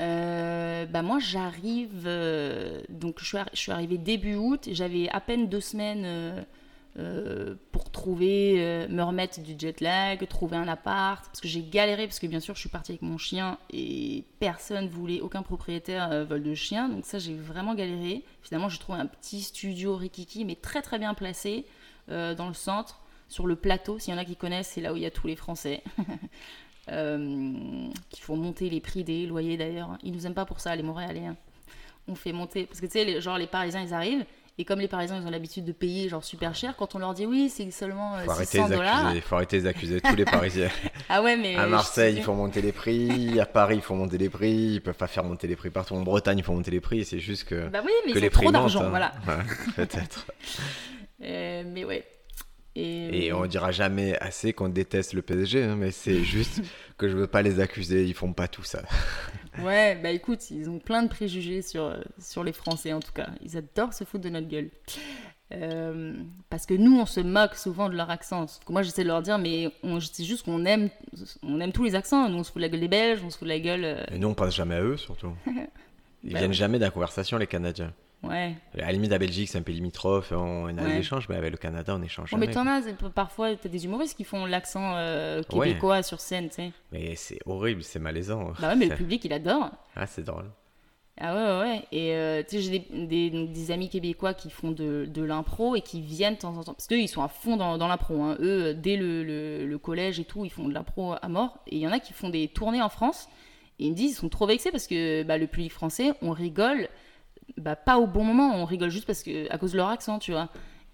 Euh, bah moi j'arrive euh, donc je suis, je suis arrivée début août et j'avais à peine deux semaines euh, pour trouver euh, me remettre du jet lag trouver un appart parce que j'ai galéré parce que bien sûr je suis partie avec mon chien et personne voulait aucun propriétaire euh, vole de chien donc ça j'ai vraiment galéré finalement j'ai trouvé un petit studio rikiki mais très très bien placé euh, dans le centre sur le plateau s'il y en a qui connaissent c'est là où il y a tous les français [laughs] qui font monter les prix des loyers d'ailleurs. Ils nous aiment pas pour ça, les Montréalais. hein. On fait monter. Parce que tu sais, les- genre les Parisiens, ils arrivent. Et comme les Parisiens, ils ont l'habitude de payer genre super cher, quand on leur dit oui, c'est seulement euh, faut arrêter, 600 les dollars. accuser, faut arrêter les accuser, tous les Parisiens. [laughs] Ah ouais, mais. À Marseille, il faut monter les prix. À Paris, il faut monter les prix. Ils peuvent pas faire monter les prix partout. En Bretagne, il faut monter les prix. C'est juste que, Bah oui, mais que ils les ont prix trop d'argent, hein. voilà. Ouais, [laughs] Peut-être. [laughs] Euh, mais ouais. Et, Et on dira jamais assez qu'on déteste le PSG, hein, mais c'est juste que je veux pas les accuser, ils font pas tout ça. Ouais, bah écoute, ils ont plein de préjugés sur, euh, sur les Français en tout cas. Ils adorent se foutre de notre gueule. Euh, parce que nous, on se moque souvent de leur accent. Sauf que moi, j'essaie de leur dire, mais c'est juste qu'on aime, on aime tous les accents. Nous, on se fout de la gueule des Belges, on se fout de la gueule. euh, Et nous, on pense jamais à eux, surtout. [laughs] Ils Bah viennent jamais de la conversation, les Canadiens. Ouais. À la limite, la Belgique, c'est un peu limitrophe, on a des échanges, mais avec le Canada, on échange Bon, mais jamais. t'en as, parfois, t'as des humoristes qui font l'accent euh, Ouais. québécois sur scène, tu sais. Mais c'est horrible, c'est malaisant. Bah ouais, mais le [laughs] public, il adore. Ah, c'est drôle. Ah ouais, ouais. Et euh, tu sais, j'ai des, des, donc des amis québécois qui font de, de l'impro et qui viennent de temps en temps. Parce qu'eux, ils sont à fond dans, dans l'impro. Hein. Eux, euh, dès le, le- le collège et tout, ils font de l'impro à mort. Et il y en a qui font des tournées en France. Et ils me disent, ils sont trop vexés parce que bah, le public français, on rigole, bah, pas au bon moment. On rigole juste parce que, à cause de leur accent, tu vois.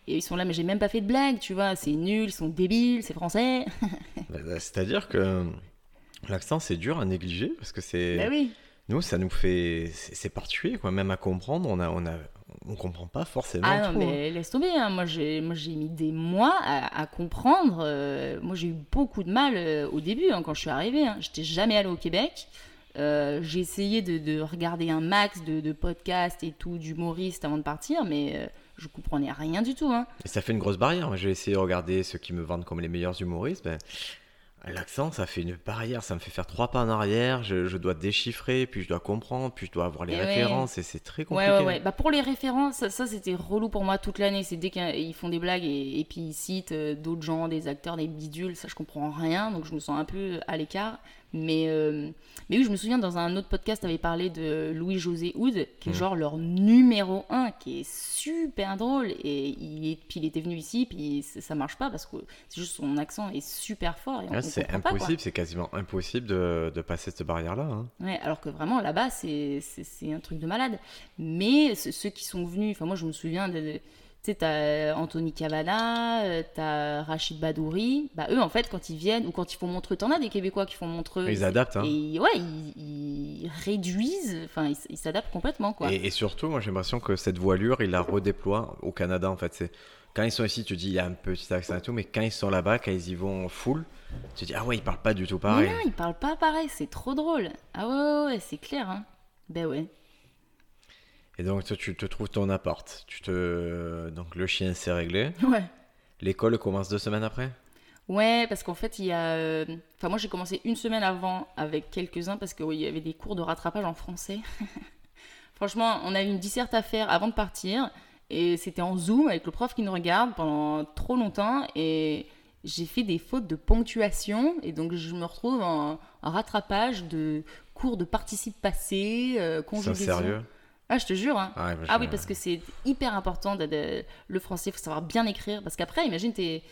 Et ils sont là, mais j'ai même pas fait de blague, tu vois. C'est nul, ils sont débiles, c'est français. [laughs] Bah, C'est-à-dire que l'accent, c'est dur à négliger, parce que c'est... bah oui. Nous, ça nous fait... C'est particulier, quoi. Même à comprendre, on a... On a... On comprend pas forcément Ah non, tout, hein. mais laisse tomber. hein. Moi, j'ai, moi, j'ai mis des mois à, à comprendre. Euh, moi, j'ai eu beaucoup de mal euh, au début hein, quand je suis arrivée. J'étais jamais allée au Québec. Euh, j'ai essayé de, de regarder un max de, de podcasts et tout d'humoristes avant de partir, mais euh, je comprenais rien du tout. Hein. Et ça fait une grosse barrière. J'ai essayé de regarder ceux qui me vendent comme les meilleurs humoristes. Ben, l'accent, ça fait une barrière. Ça me fait faire trois pas en arrière. Je, je dois déchiffrer, puis je dois comprendre, puis je dois avoir les Et ouais. références. Et c'est très compliqué. ouais, ouais. Bah, pour les références, ça, ça, c'était relou pour moi toute l'année. C'est dès qu'ils font des blagues et, et puis ils citent euh, d'autres gens, des acteurs, des bidules, ça je comprends rien, donc je me sens un peu à l'écart. Mais, euh, mais oui, je me souviens dans un autre podcast, avait parlé de Louis-José Houd, qui est Mhm. genre leur numéro un, qui est super drôle. Et il, est, puis il était venu ici, puis ça marche pas parce que c'est juste son accent est super fort. Ouais, c'est impossible, c'est quasiment impossible de, de passer cette barrière-là. hein. Ouais, alors que vraiment là-bas, c'est un truc de malade. Mais ce- ceux qui sont venus, enfin moi je me souviens de. de- tu sais, t'as Anthony Cavana, euh, t'as Rachid Badouri. Bah, eux, en fait, quand ils viennent, ou quand ils font Montreux, t'en as des Québécois qui font Montreux. Ils adaptent, hein. Et ouais, ils, ils réduisent, enfin, ils ils s'adaptent complètement, quoi. Et, et surtout, moi j'ai l'impression que cette voilure, il la redéploie au Canada en fait. C'est quand ils sont ici, tu dis il y a un petit accent et tout, mais quand ils sont là-bas, quand ils y vont full, tu te dis ah ouais, ils parlent pas du tout Mais pareil. non, ils parlent pas pareil, c'est trop drôle. Ah ouais, ouais, ouais, c'est clair, hein. Ben ouais. Et donc toi, tu te trouves ton appart, tu te donc le chien s'est réglé, [laughs] Ouais. l'école commence deux semaines après? Ouais, parce qu'en fait, il y a. euh, Enfin, moi, j'ai commencé une semaine avant avec quelques-uns parce qu'il y avait des cours de rattrapage en français. [laughs] Franchement, on a eu une disserte à faire avant de partir et c'était en Zoom avec le prof qui nous regarde pendant trop longtemps et j'ai fait des fautes de ponctuation et donc je me retrouve en, en rattrapage de cours de participe passé, euh, C'est conjugaison. sérieux? Ah, je te jure, hein. Ah, ouais, Ah oui, parce que c'est hyper important de, de- le français, il faut savoir bien écrire. Parce qu'après, imagine, t'es,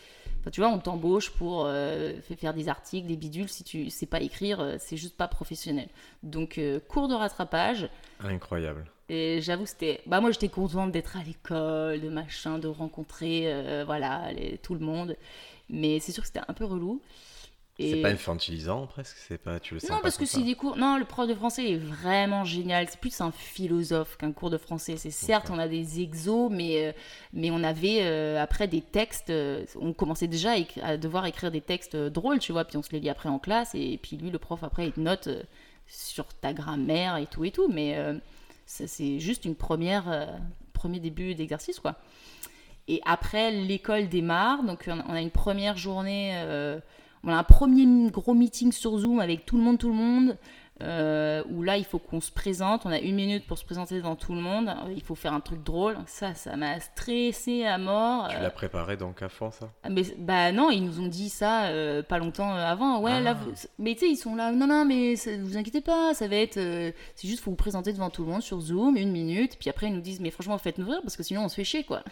enfin, tu vois, on t'embauche pour euh, fa- faire des articles, des bidules. Si tu sais pas écrire, euh, c'est juste pas professionnel. Donc, euh, cours de rattrapage. Incroyable. Et j'avoue, c'était. Bah, moi, j'étais contente d'être à l'école, de machin, de rencontrer, euh, voilà, les- tout le monde. Mais c'est sûr que c'était un peu relou. C'est pas infantilisant presque, c'est pas tu le sens non, pas parce que c'est des cours. Non, le prof de français est vraiment génial. C'est plus un philosophe qu'un cours de français. C'est certes, on a des exos, mais, euh, mais on avait euh, après des textes. euh, on commençait déjà à, devoir écrire des textes drôles, tu vois. Puis on se les lit après en classe. Et puis lui, le prof, après, il te note euh, sur ta grammaire et tout et tout. Mais euh, c'est juste une première, premier début d'exercice, quoi. Et après, l'école démarre. Donc, on on a une première journée. A un premier gros meeting sur Zoom avec tout le monde, tout le monde. Euh, où là, il faut qu'on se présente. On a une minute pour se présenter devant tout le monde. Il faut faire un truc drôle. Ça, ça m'a stressé à mort. Tu Euh, l'as préparé donc à fond ça? Ah, mais bah non, ils nous ont dit ça euh, pas longtemps euh, avant. Ouais, Ah. là, vous- mais tu sais, ils sont là. Non, non, mais ça- vous inquiétez pas, ça va être. euh, c'est juste, faut vous présenter devant tout le monde sur Zoom, une minute. Puis après, ils nous disent, mais franchement, faites-nous rire parce que sinon, on se fait chier, quoi.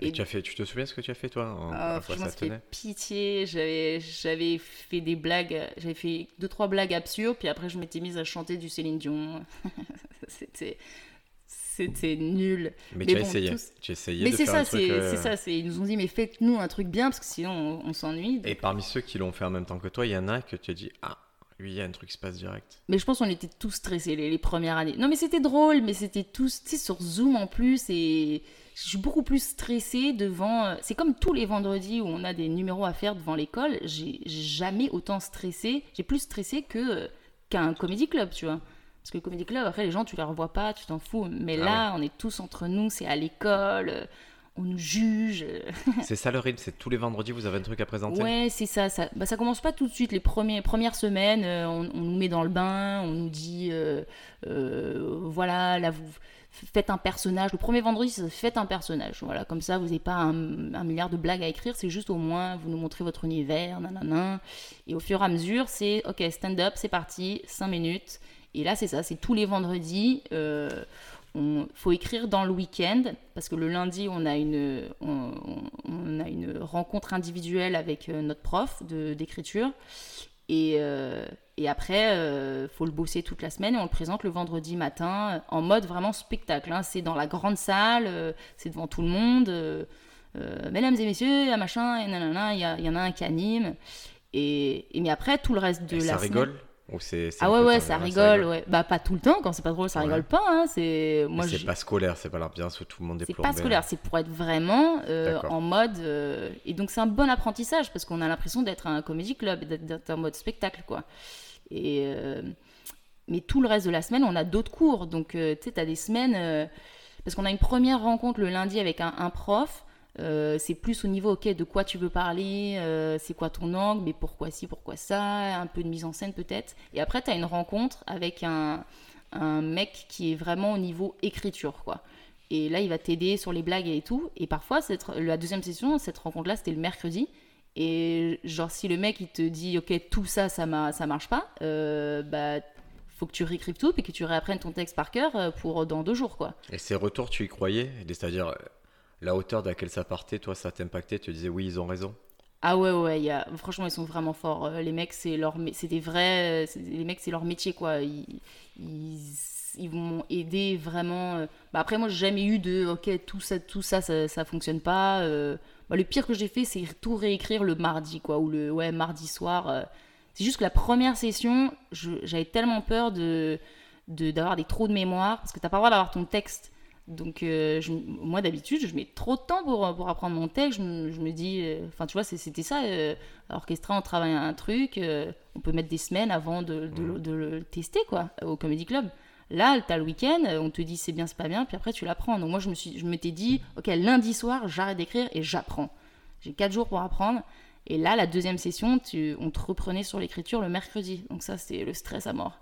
Et [laughs] Et- tu as fait, tu te souviens ce que tu as fait toi en, Ah, franchement, ça ça fait pitié. J'avais, j'avais fait des blagues, j'avais fait deux trois blagues absurdes, puis après je m'étais mise à chanter du Céline Dion. [laughs] c'était, c'était nul. Mais, Mais tu as essayé. tous- Tu as essayé Mais de c'est ça, c'est, euh, ça. Ils nous ont dit, mais faites-nous un truc bien parce que sinon on, on s'ennuie. Et parmi ceux qui l'ont fait en même temps que toi, il y en a que tu as dit ah Lui, il y a un truc qui se passe direct. Mais je pense qu'on était tous stressés les, les premières années. Non, mais c'était drôle, mais c'était tous, tu sais, sur Zoom en plus, et je suis beaucoup plus stressée devant. euh, C'est comme tous les vendredis où on a des numéros à faire devant l'école. J'ai jamais autant stressé. J'ai plus stressé que euh, qu'un comédie club, tu vois. Parce que le comédie club, après, les gens, tu les revois pas, tu t'en fous. Mais Ah là, on est tous entre nous, c'est à l'école, euh, on nous juge. [laughs] c'est ça le rythme, c'est tous les vendredis, vous avez un truc à présenter? Ouais, c'est ça. Ça, bah, ça commence pas tout de suite. Les premiers, premières semaines, euh, on, on nous met dans le bain, on nous dit, euh, euh, voilà, là, vous faites un personnage. Le premier vendredi, faites un personnage. Voilà, comme ça, vous n'avez pas un, milliard de blagues à écrire. C'est juste au moins, vous nous montrez votre univers, nanana. Et au fur et à mesure, c'est, ok, stand-up, c'est parti, 5 minutes. Et là, c'est ça, c'est tous les vendredis. Euh, on faut écrire dans le week-end parce que le lundi on a une on, a une rencontre individuelle avec euh, notre prof d'écriture euh, et après euh, faut le bosser toute la semaine et on le présente le vendredi matin euh, en mode vraiment spectacle hein. c'est dans la grande salle euh, c'est devant tout le monde euh, mesdames et messieurs un machin et nanana il y, a- il y en a un qui anime et, et mais après tout le reste de Et la ça semaine- rigole Ou c'est ah ouais ouais ça, rigole ouais bah pas tout le temps quand c'est pas drôle ça Ouais. rigole pas hein. c'est moi c'est pas scolaire, c'est pas l'ambiance où tout le monde est c'est pas scolaire, c'est pour être vraiment euh, en mode. euh, et donc c'est un bon apprentissage parce qu'on a l'impression d'être un comédie club, d'être- d'être en mode spectacle, quoi. Euh, mais tout le reste de la semaine, on a d'autres cours. Donc euh, tu sais, t'as des semaines. euh, parce qu'on a une première rencontre le lundi avec un, prof. c'est plus au niveau, ok, de quoi tu veux parler, c'est quoi ton angle, mais pourquoi ci, pourquoi ça, un peu de mise en scène peut-être. Et après, tu as une rencontre avec un, un mec qui est vraiment au niveau écriture, quoi. Et là, il va t'aider sur les blagues et tout. Et parfois, cette, la deuxième session, cette rencontre-là, c'était le mercredi. Et genre, si le mec, il te dit, OK, tout ça, ça, ça marche pas, euh, bah, faut que tu réécrives tout et que tu réapprennes ton texte par cœur euh, pour dans deux jours, quoi. Et ces retours, tu y croyais? C'est-à-dire, euh, la hauteur à laquelle ça partait, toi, ça t'impactait Tu disais, oui, ils ont raison? Ah ouais, ouais, il y a... franchement, ils sont vraiment forts. Euh, Les mecs, c'est leur... c'est des vrais... Les mecs, c'est leur métier, quoi. Ils, ils... ils vont aider vraiment... Bah, après, moi, j'ai jamais eu de... Ok, tout ça, tout ça, ça, ça fonctionne pas. euh. Bah, le pire que j'ai fait, c'est tout réécrire le mardi, quoi. Ou le... Ouais, mardi soir. euh. C'est juste que la première session, j'avais tellement peur de de- d'avoir des trous de mémoire, parce que t'as pas le droit d'avoir ton texte. Donc, euh, je- moi, d'habitude, je mets trop de temps pour, pour apprendre mon texte. Je, me- je me dis, euh, enfin, tu vois, c'était ça. Euh, orchestra, on travaille un truc, on peut mettre des semaines avant de, de le- de le tester, quoi, au Comedy Club. Là, t'as le week-end, euh, on te dit c'est bien, c'est pas bien, puis après tu l'apprends. Donc moi, je me suis, je m'étais dit, ok, lundi soir, j'arrête d'écrire et j'apprends. J'ai quatre jours pour apprendre. Et là, la deuxième session, tu, on te reprenait sur l'écriture le mercredi. Donc ça, c'était le stress à mort.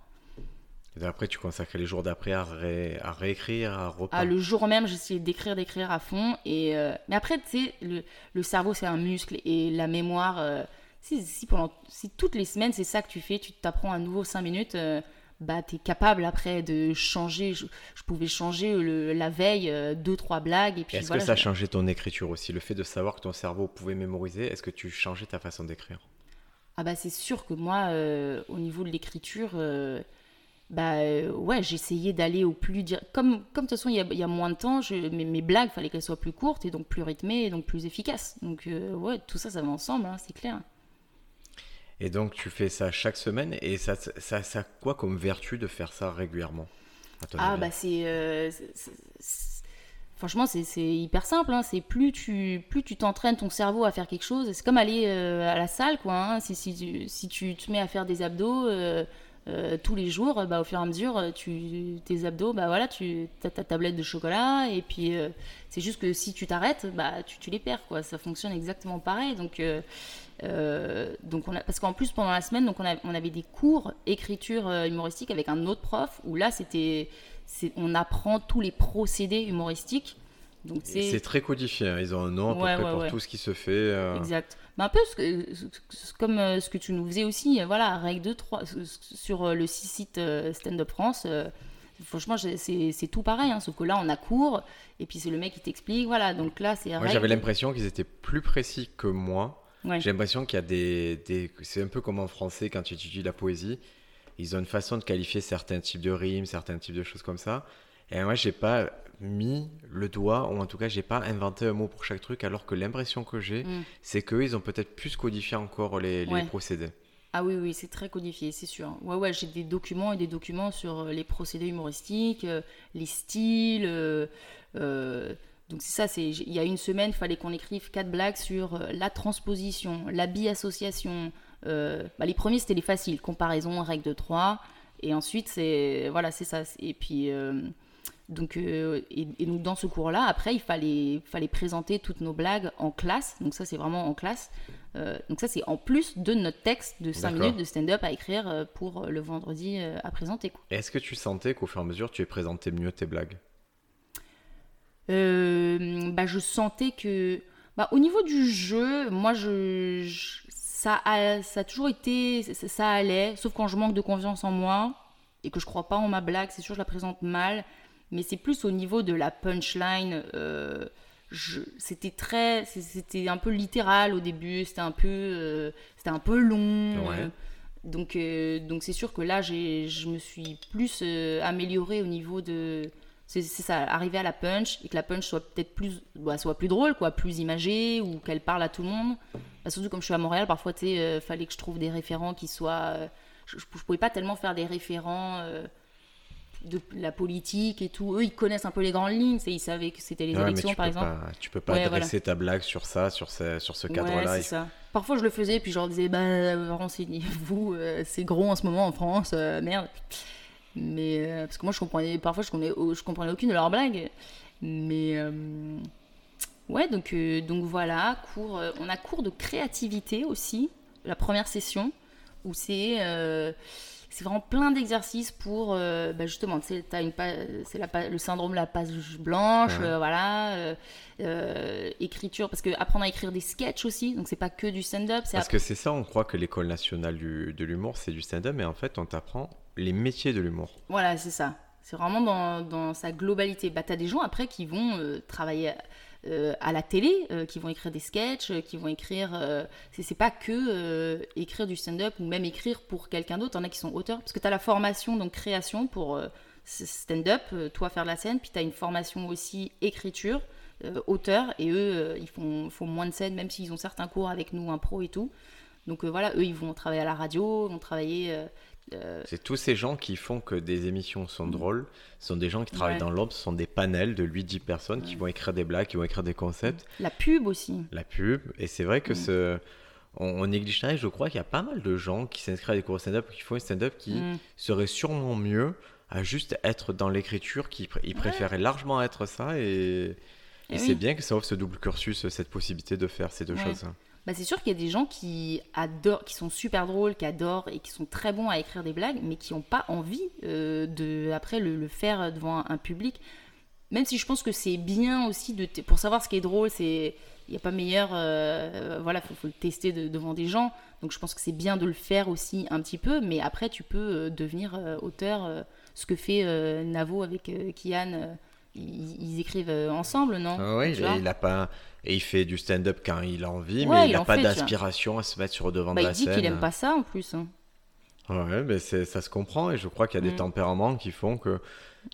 Et après, tu consacrais les jours d'après à, ré- à réécrire, à reprendre. Ah, le jour même, j'essayais d'écrire, d'écrire à fond. Et, euh, Mais après, tu sais, le, le cerveau, c'est un muscle. Et la mémoire, euh, si, si, pendant, si toutes les semaines, c'est ça que tu fais, tu t'apprends un nouveau 5 minutes, euh, bah, tu es capable après de changer. Je, je pouvais changer le- la veille, euh, deux, trois blagues. Et puis Est-ce voilà. que ça a je- changé ton écriture aussi Le fait de savoir que ton cerveau pouvait mémoriser, est-ce que tu changeais ta façon d'écrire? Ah bah c'est sûr que moi, euh, au niveau de l'écriture, euh, bah ouais, j'essayais d'aller au plus dire comme comme de toute façon il y a, il y a moins de temps, je, mes, mes blagues fallait qu'elles soient plus courtes et donc plus rythmées et donc plus efficaces. Donc ouais, tout ça ça va ensemble, hein, c'est clair. Et donc, tu fais ça chaque semaine, et ça, ça, ça a quoi comme vertu de faire ça régulièrement à ton Ah bah c'est euh, franchement c'est c'est hyper simple. Hein. C'est plus tu plus tu t'entraînes ton cerveau à faire quelque chose. C'est comme aller euh, à la salle quoi. hein. Si, si, tu, si tu te mets à faire des abdos euh, euh, tous les jours, bah, au fur et à mesure tu tes abdos bah voilà tu as ta tablette de chocolat et puis euh, c'est juste que si tu t'arrêtes bah tu, tu les perds quoi. Ça fonctionne exactement pareil donc. euh, euh, donc on a, parce qu'en plus pendant la semaine donc on, a- on avait des cours écriture euh, humoristique avec un autre prof où là c'était on apprend tous les procédés humoristiques donc C'est très codifié, hein. ils ont un nom à peu près ouais, pour ouais. tout ce qui se fait. euh. exact Un peu ce que- ce- ce- comme euh, ce que tu nous faisais aussi euh, voilà règle 2 3 sur euh, le site Stand Up France franchement c'est tout pareil hein, sauf que là on a cours et puis c'est le mec qui t'explique voilà donc là c'est Moi, j'avais l'impression qu'ils étaient plus précis que moi. Ouais. J'ai l'impression qu'il y a des. des- C'est un peu comme en français quand tu étudies la poésie. Ils ont une façon de qualifier certains types de rimes, certains types de choses comme ça. Et moi, j'ai pas mis le doigt, ou en tout cas, j'ai pas inventé un mot pour chaque truc, alors que l'impression que j'ai, Mm. c'est qu'eux, ils ont peut-être plus codifié encore les, procédés. Ah oui, oui, c'est très codifié, c'est sûr. Ouais, ouais, j'ai des documents et des documents sur euh, les procédés humoristiques, euh, les styles. euh, euh, donc c'est ça, c'est il y a une semaine, il fallait qu'on écrive quatre blagues sur la transposition, la bi-association. Bah, les premiers, c'était les faciles, comparaison, règle de 3. Et ensuite, c'est voilà, c'est ça. Et puis, donc, euh, et, et donc dans ce cours-là, après, il fallait, fallait présenter toutes nos blagues en classe. Donc ça, c'est vraiment en classe. Euh, donc ça, c'est en plus de notre texte de 5 D'accord. minutes de stand-up à écrire euh, pour le vendredi à présenter. Est-ce que tu sentais qu'au fur et à mesure, tu présentais mieux tes blagues? Euh, bah, je sentais que, bah, au niveau du jeu, moi, je, je- ça, a, ça a toujours été, ça, ça allait, sauf quand je manque de confiance en moi et que je crois pas en ma blague, c'est sûr, je la présente mal, mais c'est plus au niveau de la punchline. euh, c'était très, c'était un peu littéral au début, c'était un peu, euh, c'était un peu long. Ouais. euh, donc, euh, donc c'est sûr que là, je me suis plus améliorée au niveau de, c'est ça, arriver à la punch et que la punch soit peut-être plus, bah, soit plus drôle, quoi, plus imagée ou qu'elle parle à tout le monde. Bah, surtout comme je suis à Montréal, parfois, tu sais, euh, fallait que je trouve des référents qui soient. euh, je, je, je pouvais pas tellement faire des référents euh, de la politique et tout. Eux, ils connaissent un peu les grandes lignes, ils savaient que c'était les Ouais, élections, par exemple. Pas, tu peux pas Ouais, dresser ta blague sur ça, sur ce, sur ce Ouais, cadre-là. c'est ça. Parfois, je le faisais, puis je leur disais, bah, renseignez-vous, euh, c'est gros en ce moment en France, euh, merde. Mais, euh, parce que moi, je comprenais, parfois, je comprenais, je comprenais aucune de leurs blagues. Mais, ouais, donc, donc voilà, cours, on a cours de créativité aussi, la première session, où c'est. C'est vraiment plein d'exercices pour euh, bah justement tu sais c'est le syndrome de la page blanche Ouais. euh, voilà euh, écriture parce que apprendre à écrire des sketchs aussi donc c'est pas que du stand-up Parce que c'est ça, on croit que l'école nationale du- de l'humour, c'est du stand-up, mais en fait, on t'apprend les métiers de l'humour. Voilà, c'est ça. C'est vraiment dans, dans sa globalité. Bah, t'as des gens après qui vont travailler euh, à la télé, euh, qui vont écrire des sketchs, euh, qui vont écrire. c'est pas que écrire du stand-up ou même écrire pour quelqu'un d'autre. T'en as qui sont auteurs. Parce que t'as la formation, donc création pour stand-up, toi faire de la scène. Puis t'as une formation aussi écriture, auteur. Et eux, ils font, moins de scènes, même s'ils ont certains cours avec nous, impro et tout. Donc voilà, eux, ils vont travailler à la radio, vont travailler. Euh, C'est tous ces gens qui font que des émissions sont drôles. Ce sont des gens qui travaillent Ouais. dans l'ombre. Ce sont des panels de 8-10 personnes qui vont écrire des blagues, qui vont écrire des concepts, la pub aussi. la pub. Et c'est vrai que Mm. ce... on, on néglige ça et je crois qu'il y a pas mal de gens qui s'inscrivent à des cours de stand-up, qui font un stand-up qui Mm. serait sûrement mieux à juste être dans l'écriture, qui pr- ils préféraient largement être ça. Et, et Eh c'est bien que ça offre ce double cursus, cette possibilité de faire ces deux Ouais. choses. Bah, c'est sûr qu'il y a des gens qui adorent, qui sont super drôles, qui adorent et qui sont très bons à écrire des blagues, mais qui n'ont pas envie euh, de après le, faire devant un, public. Même si je pense que c'est bien aussi de pour savoir ce qui est drôle, c'est il n'y a pas meilleur. euh, voilà, faut, faut le tester de- devant des gens. Donc je pense que c'est bien de le faire aussi un petit peu, mais après tu peux euh, devenir euh, auteur, ce que fait Navo avec euh, Kian. Ils, ils écrivent euh, ensemble, non Ah et il a pas et il fait du stand-up quand il a envie, Ouais, mais il il n'a pas d'aspiration à se mettre sur le devant Bah, de il la dit scène. qu'il aime pas ça en plus. hein. Ouais, mais ça se comprend et je crois qu'il y a des Mm. tempéraments qui font que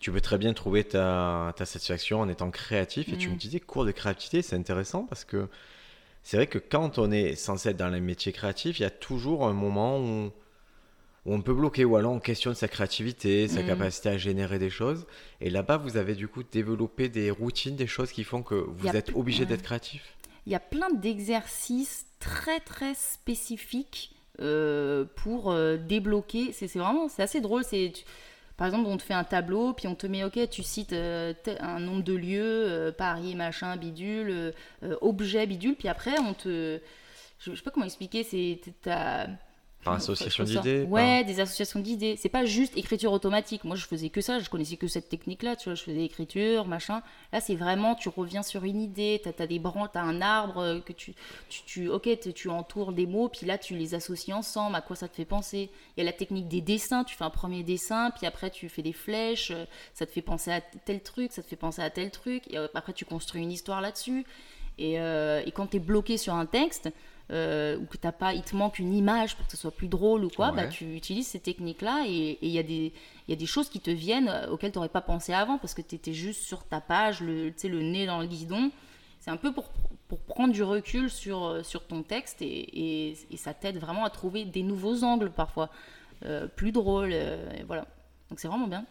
tu peux très bien trouver ta, ta satisfaction en étant créatif. Et tu Mm. me disais cours de créativité, c'est intéressant parce que c'est vrai que quand on est censé être dans les métiers créatifs, il y a toujours un moment où, où on peut bloquer ou alors on questionne sa créativité, sa Mm. capacité à générer des choses. Et là-bas, vous avez du coup développé des routines, des choses qui font que vous êtes obligé ouais. d'être créatif? Il y a plein d'exercices très très spécifiques euh, pour euh, débloquer. C'est vraiment, c'est assez drôle. C'est par exemple, on te fait un tableau, puis on te met, ok, tu cites euh, un nombre de lieux, Paris, machin, bidule, objet, bidule, puis après on te, je, je sais pas comment expliquer, c'est Par association d'idées. Ouais, des associations d'idées. C'est pas juste écriture automatique. Moi, je faisais que ça. Je connaissais que cette technique-là. Tu vois, je faisais écriture, machin. Là, c'est vraiment, tu reviens sur une idée. T'as as des branches, t'as un arbre euh, que tu, tu, tu ok, tu, entoures des mots, puis là, tu les associes ensemble. À quoi ça te fait penser? Il y a la technique des dessins. Tu fais un premier dessin, puis après, tu fais des flèches. euh, Ça te fait penser à tel truc, ça te fait penser à tel truc. Et euh, après, tu construis une histoire là-dessus. Et, euh, et quand tu es bloqué sur un texte, euh, ou que t'as pas, il te manque une image pour que ce soit plus drôle ou quoi, Ouais. bah, tu utilises ces techniques-là et il y, a des- il y a des choses qui te viennent euh, auxquelles tu n'aurais pas pensé avant parce que tu étais juste sur ta page, le, tu sais, le nez dans le guidon. C'est un peu pour, pour prendre du recul sur, euh, sur ton texte et, et, et ça t'aide vraiment à trouver des nouveaux angles parfois, euh, plus drôles. euh, et voilà. Donc c'est vraiment bien.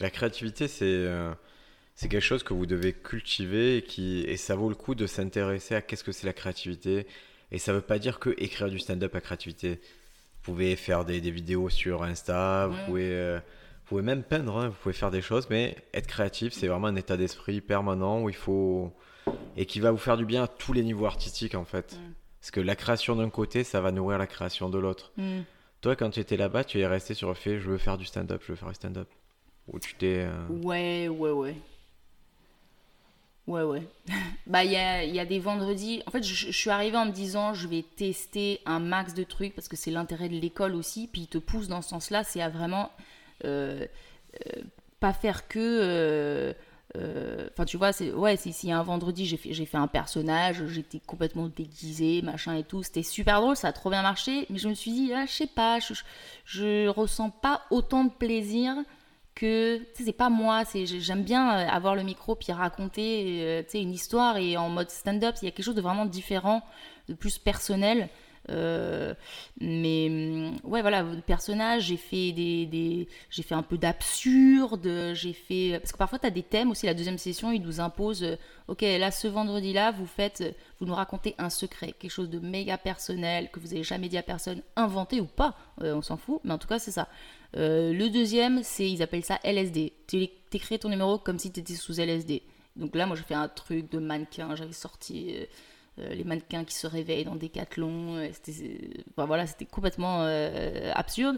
La créativité, c'est euh, c'est quelque chose que vous devez cultiver et, qui, et ça vaut le coup de s'intéresser à qu'est-ce que c'est la créativité. Et ça veut pas dire que écrire du stand-up à créativité. Vous pouvez faire des, des vidéos sur Insta, vous, pouvez, euh, vous pouvez même peindre, hein, vous pouvez faire des choses, mais être créatif, c'est vraiment un état d'esprit permanent où il faut. et qui va vous faire du bien à tous les niveaux artistiques en fait. Mm. Parce que la création d'un côté, ça va nourrir la création de l'autre. Hmm. Toi, quand tu étais là-bas, tu es resté sur le fait je veux faire du stand-up, je veux faire du stand-up. Ou tu t'es. euh, Ouais, ouais, ouais. Ouais, ouais. [laughs] bah, il y a, des vendredis. En fait, je, suis arrivée en me disant, je vais tester un max de trucs parce que c'est l'intérêt de l'école aussi. Puis, il te pousse dans ce sens-là. C'est à vraiment euh, euh, pas faire que. euh, Enfin, tu vois, c'est ouais, y un vendredi, j'ai fait, j'ai fait un personnage, j'étais complètement déguisée, machin et tout. C'était super drôle, ça a trop bien marché. Mais je me suis dit, ah, je sais pas, je, je, je ressens pas autant de plaisir que c'est pas moi j'aime bien euh, avoir le micro puis raconter euh, une histoire et en mode stand-up il y a quelque chose de vraiment différent de plus personnel Euh, mais hum, ouais voilà personnage j'ai fait des, j'ai fait un peu d'absurde j'ai fait parce que parfois tu as des thèmes aussi la deuxième session ils nous imposent euh, ok là ce vendredi là vous faites vous nous racontez un secret quelque chose de méga personnel que vous avez jamais dit à personne inventé ou pas euh, on s'en fout mais en tout cas c'est ça le deuxième, c'est ils appellent ça LSD. Tu écris ton numéro comme si tu étais sous LSD. Donc là, moi, j'ai fait un truc de mannequin. J'avais sorti les mannequins qui se réveillent dans des cathlons. C'était, enfin, voilà, c'était complètement euh, absurde.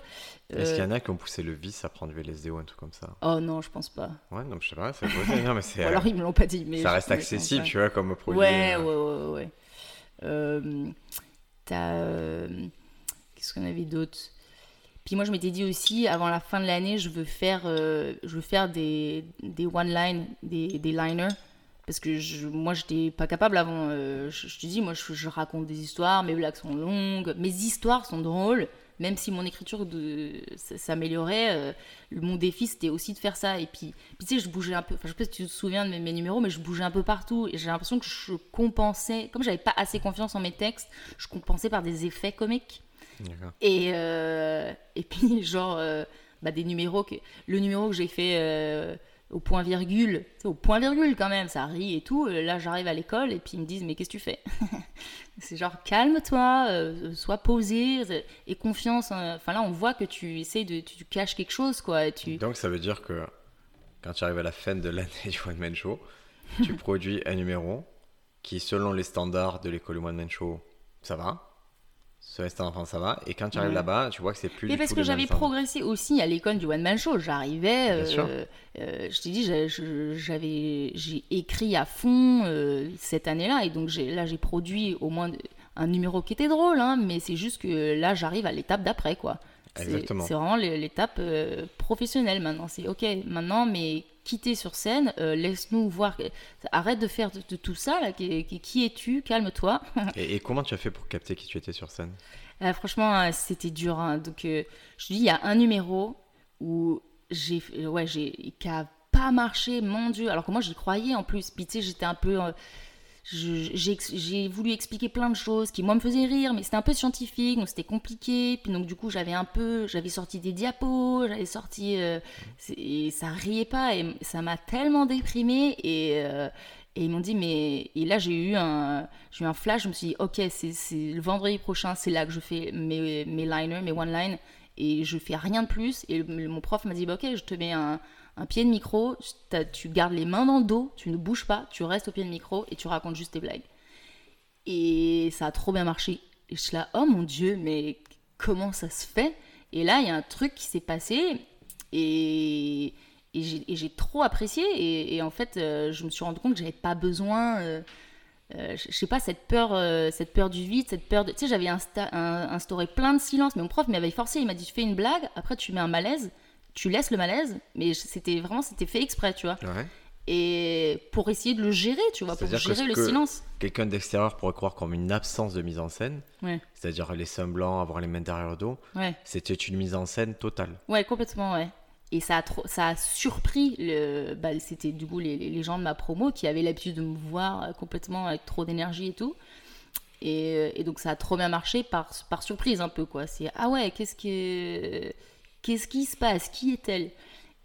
Est-ce qu'il y Euh, en a qui ont poussé le vice à prendre du LSD ou un truc comme ça? Oh non, je pense pas. Ouais, non, je sais pas, c'est mais [laughs] alors ils me l'ont pas dit. Mais ça reste accessible, tu vois, comme produit. Ouais, euh, ouais, ouais, ouais. Euh, T'as. euh, Qu'est-ce qu'on avait d'autre? Puis moi, je m'étais dit aussi, avant la fin de l'année, je veux faire, euh, je veux faire des, des one-line, des, des liners. Parce que je, moi, j'étais pas capable avant. euh, je, je te dis, moi, je, je raconte des histoires, mes blagues sont longues, mes histoires sont drôles. Même si mon écriture s'améliorait, euh, mon défi c'était aussi de faire ça. Et puis, puis tu sais, je bougeais un peu. Enfin, je sais pas si tu te souviens de mes, mes numéros, mais je bougeais un peu partout. Et j'ai l'impression que je compensais. Comme j'avais pas assez confiance en mes textes, je compensais par des effets comiques. Et, euh, et puis, [laughs] genre, bah, des numéros. Que, le numéro que j'ai fait au point virgule, au point virgule quand même, ça rit et tout. Euh, Là, j'arrive à l'école et puis ils me disent Mais qu'est-ce que tu fais [laughs] C'est genre, calme-toi, euh, sois posé, euh, et confiance. hein. Enfin, là, on voit que tu essayes de. Tu, caches quelque chose, quoi. Tu... Donc ça veut dire que quand tu arrives à la fin de l'année [laughs] du One Man Show, tu produis un numéro qui, selon les standards de l'école One Man Show, ça va. Ce reste enfant, ça va. Et quand tu arrives Ouais. là-bas, tu vois que c'est plus Mais parce que j'avais progressé aussi à l'école du One Man Show. J'arrivais, Bien sûr. euh, euh, je t'ai dit, j'avais, j'ai écrit à fond euh, cette année-là, et donc là j'ai produit au moins un numéro qui était drôle, hein, mais c'est juste que là j'arrive à l'étape d'après, quoi. C'est, Exactement. c'est vraiment l'é- l'étape euh, professionnelle maintenant. C'est ok, maintenant, mais quitter sur scène, euh, laisse-nous voir. Arrête de faire de, de tout ça, là. Qui, es-tu Calme-toi. [laughs] Et, et comment tu as fait pour capter qui tu étais sur scène? Euh, franchement, euh, c'était dur. hein. Donc, euh, je te dis, il y a un numéro où j'ai, ouais, j'ai, qui a pas marché, mon Dieu. Alors que moi, j'y croyais en plus. Puis, tu sais, j'étais un peu. J'ai, voulu expliquer plein de choses qui, moi, me faisaient rire, mais c'était un peu scientifique, donc c'était compliqué. Donc, du coup, j'avais un peu. J'avais sorti des diapos, j'avais sorti. euh, et ça riait pas, et ça m'a tellement déprimée. Et. euh, et ils m'ont dit, mais. Et là, j'ai eu un, eu un flash. Je me suis dit, ok, c'est le vendredi prochain, c'est là que je fais mes, liners, mes one-line. Et je fais rien de plus. Et mon prof m'a dit, bah, ok, je te mets un, un pied de micro. Tu gardes les mains dans le dos, tu ne bouges pas, tu restes au pied de micro et tu racontes juste tes blagues. Et ça a trop bien marché. Et je suis là, oh mon dieu, mais comment ça se fait? Et là, il y a un truc qui s'est passé. Et. J'ai trop apprécié et, en fait euh, je me suis rendu compte que j'avais pas besoin euh, euh, je sais pas cette peur euh, cette peur du vide cette peur de tu sais j'avais insta- instauré plein de silence mais mon prof m'avait forcé il m'a dit tu fais une blague après tu mets un malaise tu laisses le malaise mais c'était vraiment c'était fait exprès tu vois Ouais. et pour essayer de le gérer tu vois pour que gérer le que- silence Quelqu'un d'extérieur pourrait croire comme une absence de mise en scène, ouais c'est-à-dire les seins blancs, avoir les mains derrière le dos. ouais C'était une mise en scène totale. ouais complètement ouais Et ça a, trop, ça a surpris, le, bah, c'était du coup les, les gens de ma promo qui avaient l'habitude de me voir complètement avec trop d'énergie et tout. Et, et, donc ça a trop bien marché par, par surprise un peu quoi. C'est ah ouais, qu'est-ce qui, qu'est-ce qui se passe? Qui est-elle?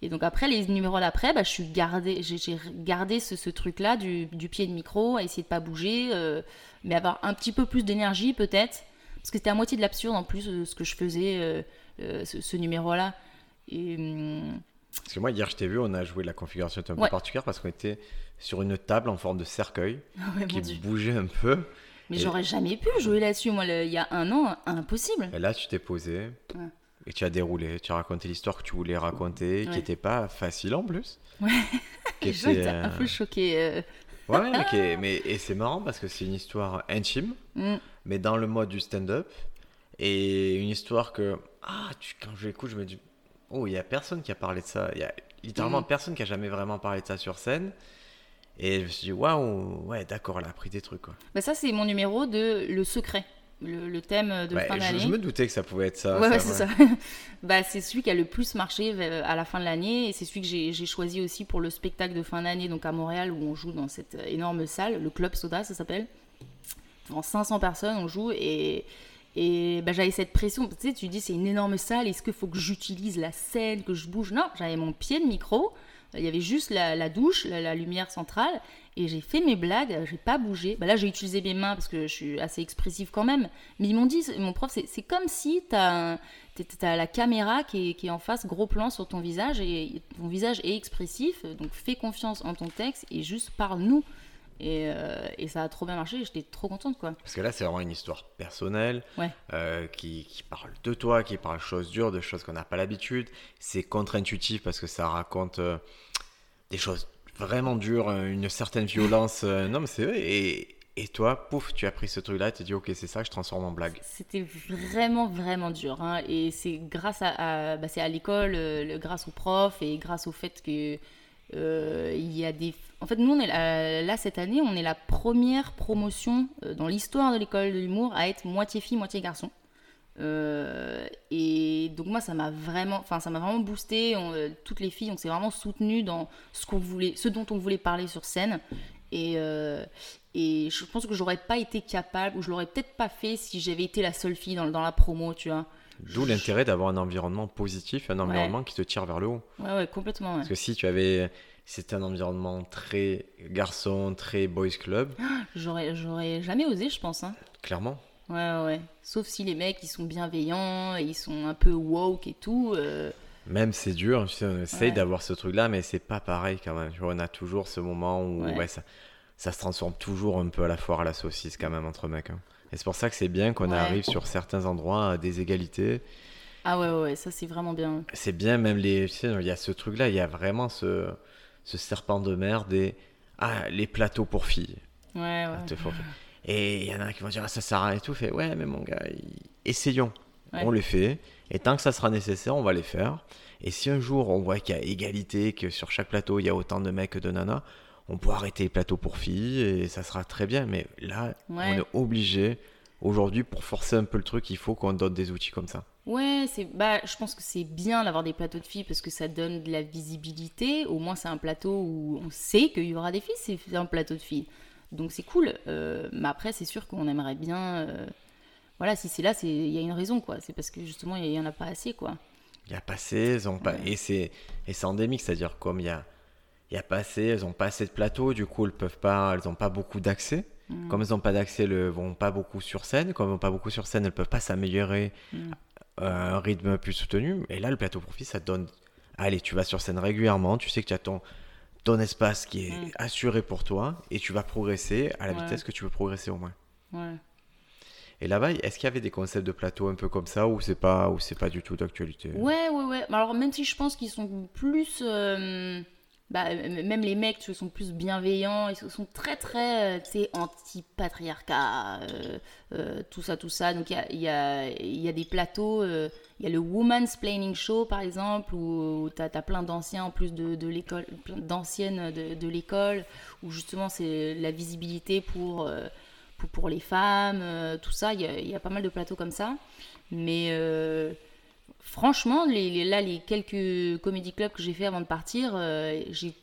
Et donc après les numéros d'après, bah, je suis j'ai gardé ce, ce truc-là du, du, pied de micro, à essayer de pas bouger, euh, mais avoir un petit peu plus d'énergie peut-être, parce que c'était à moitié de l'absurde en plus euh, ce que je faisais euh, euh ce, ce numéro-là. Et hum, parce que moi, hier, je t'ai vu, on a joué la configuration un peu ouais. particulière parce qu'on était sur une table en forme de cercueil [laughs] ouais, qui bougeait un peu. Mais et... j'aurais jamais pu jouer là-dessus, moi, le, il y a un an, impossible. Et là, tu t'es posé ouais. Et tu as déroulé. Tu as raconté l'histoire que tu voulais raconter, qui n'était pas facile en plus. Ouais, [laughs] j'étais euh... un peu choquée. Euh... Ouais, okay. mais et c'est marrant parce que c'est une histoire intime, mm. mais dans le mode du stand-up. Et une histoire que, ah, tu, quand je l'écoute, je me dis, oh, il n'y a personne qui a parlé de ça. Il y a littéralement mmh. personne qui a jamais vraiment parlé de ça sur scène. Et je me suis dit, waouh, ouais, d'accord, elle a appris des trucs. Quoi. Bah ça, c'est mon numéro de Le Secret. Le, le thème de ouais, fin d'année. Je, je, me doutais que ça pouvait être ça. Ouais, ça, ouais, c'est ça. [laughs] bah, c'est celui qui a le plus marché à la fin de l'année. Et c'est celui que j'ai choisi aussi pour le spectacle de fin d'année, donc à Montréal, où on joue dans cette énorme salle. Le Club Soda, ça s'appelle. Devant 500 personnes, on joue. Et, et bah, j'avais cette pression, tu sais, tu dis c'est une énorme salle, est-ce qu'il faut que j'utilise la scène, que je bouge? Non, j'avais mon pied de micro, il y avait juste la, douche, la, lumière centrale, et j'ai fait mes blagues, j'ai pas bougé. Bah, là, j'ai utilisé mes mains parce que je suis assez expressive quand même, mais ils m'ont dit, mon prof, c'est comme si tu as, la caméra qui est, en face, gros plan sur ton visage, et ton visage est expressif, donc fais confiance en ton texte et juste parle-nous. Et, euh, et, ça a trop bien marché, j'étais trop contente quoi. Parce que là c'est vraiment une histoire personnelle ouais. euh, qui, qui, parle de toi, qui parle de choses dures, de choses qu'on n'a pas l'habitude. C'est contre-intuitif parce que ça raconte euh, des choses vraiment dures, une certaine violence. non mais c'est vrai. Et, et toi, pouf, tu as pris ce truc-là et tu dit ok c'est ça, je transforme en blague. C'était vraiment vraiment dur. Hein. Et c'est grâce à, à bah, à l'école, grâce aux profs et grâce au fait que il y a des en fait, nous, on est là, là, cette année, on est la première promotion euh, dans l'histoire de l'école de l'humour à être moitié fille, moitié garçon. Euh, et donc moi, ça m'a vraiment, enfin, ça m'a vraiment boosté. On, euh, toutes les filles, on s'est vraiment soutenues dans ce qu'on voulait, ce dont on voulait parler sur scène. Et, euh, et je pense que j'aurais pas été capable, ou je l'aurais peut-être pas fait si j'avais été la seule fille dans, dans la promo, tu vois. D'où l'intérêt d'avoir un environnement positif, un environnement ouais. qui te tire vers le haut. Ouais, ouais, complètement. Ouais. Parce que si tu avais c'était un environnement très garçon, très boys club. J'aurais, j'aurais jamais osé, je pense. Hein. Clairement. Ouais, ouais. Sauf si les mecs, ils sont bienveillants, ils sont un peu woke et tout. Euh... Même c'est dur, on essaye ouais. d'avoir ce truc-là, mais c'est pas pareil quand même. On a toujours ce moment où ouais. Ouais, ça, ça, se transforme toujours un peu à la foire à la saucisse quand même entre mecs. Hein. Et c'est pour ça que c'est bien qu'on arrive sur certains endroits à des égalités. Ah ouais, ouais, ça c'est vraiment bien. C'est bien, même les. Tu sais, il y a ce truc-là, il y a vraiment ce ce serpent de mer des ah les plateaux pour filles. Ouais, ouais. Ah, et il y en a qui vont dire ah, ça sert à rien et tout. Fait ouais mais mon gars, essayons. Ouais. On les fait et tant que ça sera nécessaire, on va les faire. Et si un jour on voit qu'il y a égalité, que sur chaque plateau il y a autant de mecs que de nanas, on peut arrêter les plateaux pour filles et ça sera très bien. Mais là, ouais. on est obligé aujourd'hui pour forcer un peu le truc, il faut qu'on donne des outils comme ça. Ouais, c'est bah je pense que c'est bien d'avoir des plateaux de filles parce que ça donne de la visibilité. Au moins c'est un plateau où on sait qu'il y aura des filles, c'est un plateau de filles. Donc c'est cool. Euh, mais après c'est sûr qu'on aimerait bien. Euh... Voilà, si c'est là, il y a une raison quoi. C'est parce que justement il y, en a pas assez quoi. Il y a pas assez, elles ont pas ouais. et c'est et c'est endémique, c'est-à-dire comme il y a il y a pas assez, elles ont pas assez de plateaux, du coup elles peuvent pas, elles ont pas beaucoup d'accès. Mmh. Comme elles n'ont pas d'accès, elles vont pas beaucoup sur scène. Comme elles n'ont pas beaucoup sur scène, elles peuvent pas s'améliorer mmh un rythme plus soutenu. Et là, le plateau profit, ça te donne. Allez, tu vas sur scène régulièrement, tu sais que tu as ton, ton espace qui est mmh. assuré pour toi et tu vas progresser à la ouais. vitesse que tu veux progresser au moins. Ouais. Et là-bas, est-ce qu'il y avait des concepts de plateau un peu comme ça ou c'est pas ou c'est pas du tout d'actualité? Ouais, ouais, ouais. Alors même si je pense qu'ils sont plus euh, bah, même les mecs tu sont plus bienveillants, ils sont très très euh, anti-patriarcat, euh, euh, tout ça, tout ça. Donc il y a, des plateaux, il y a le Woman's Planning Show par exemple, où, où tu as, plein d'anciens en plus de, l'école, d'anciennes de, l'école, où justement c'est la visibilité pour, pour, les femmes, tout ça. Il y, y a pas mal de plateaux comme ça. Mais franchement, les, là, les quelques comédie clubs que j'ai fait avant de partir, euh, j'ai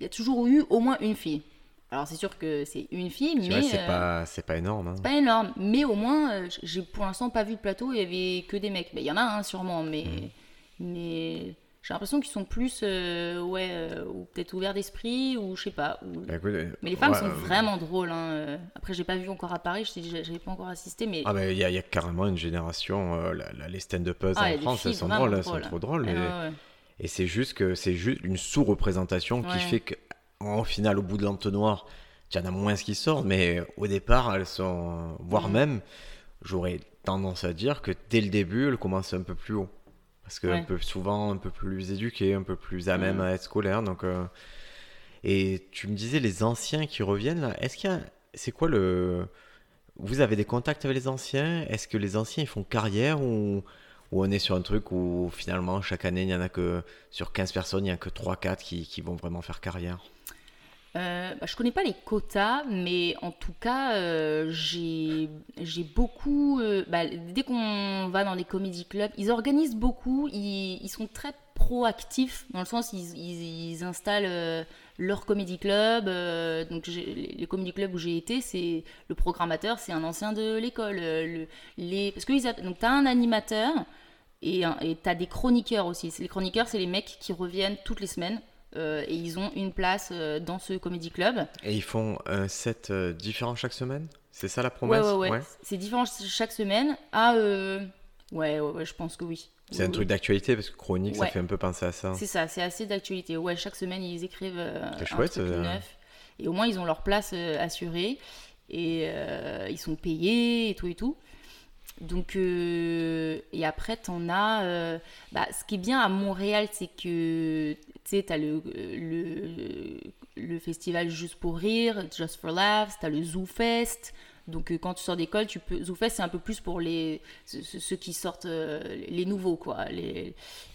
il y a toujours eu au moins une fille. Alors c'est sûr que c'est une fille, mais c'est pas c'est pas énorme. Hein. C'est pas énorme, mais au moins j'ai pour l'instant pas vu de plateau. Il y avait que des mecs. Il y en a un sûrement, mais mm. mais j'ai l'impression qu'ils sont plus euh, ouais euh, ou peut-être ouverts d'esprit ou je sais pas bah, euh, mais les femmes sont vraiment drôles hein. après j'ai pas vu encore à Paris j'avais pas encore assisté mais ah mais il y, y, a carrément une génération les stand-uppers ah, en France elles sont drôles elles sont trop drôles et, c'est juste que c'est juste une sous-représentation qui fait qu'en final au bout de l'entonnoir il y en a moins qui sortent mais au départ elles sont voire mm. même j'aurais tendance à dire que dès le début elles commencent un peu plus haut parce que peu, souvent un peu plus éduqué, un peu plus à même à être scolaire. Donc, euh, et tu me disais les anciens qui reviennent là. Est-ce qu'il y a, c'est quoi le, vous avez des contacts avec les anciens? Est-ce que les anciens ils font carrière ou, ou on est sur un truc où finalement chaque année il y en a que sur 15 personnes il y a que 3-4 qui, qui vont vraiment faire carrière? Euh, bah, je connais pas les quotas, mais en tout cas, euh, j'ai beaucoup. Euh, bah, dès qu'on va dans les comédie clubs, ils organisent beaucoup, ils, sont très proactifs, dans le sens ils, ils, installent leur comédie club. donc, les comédie clubs où j'ai été, c'est le programmateur, c'est un ancien de l'école. les, parce as un animateur et tu as des chroniqueurs aussi. Les chroniqueurs, c'est les mecs qui reviennent toutes les semaines euh, et ils ont une place euh, dans ce comédie club. Et ils font un set euh, différent chaque semaine? C'est ça la promesse? Ouais, ouais, ouais. C'est différent chaque semaine. Ah, ouais, ouais, je pense que oui. C'est un truc d'actualité parce que chronique, ça fait un peu penser à ça. C'est ça, c'est assez d'actualité. Ouais, chaque semaine, ils écrivent un chouette, truc neuf. Et au moins, ils ont leur place assurée. Et ils sont payés et tout et tout. Donc, et après, t'en as. bah, ce qui est bien à Montréal, c'est que tu sais, t'as le, le, le, festival Juste pour Rire, Just for Laughs, t'as le Zoo Fest. Donc euh, quand tu sors d'école, tu peux Zoo Fest c'est un peu plus pour les ceux, qui sortent euh, les nouveaux quoi,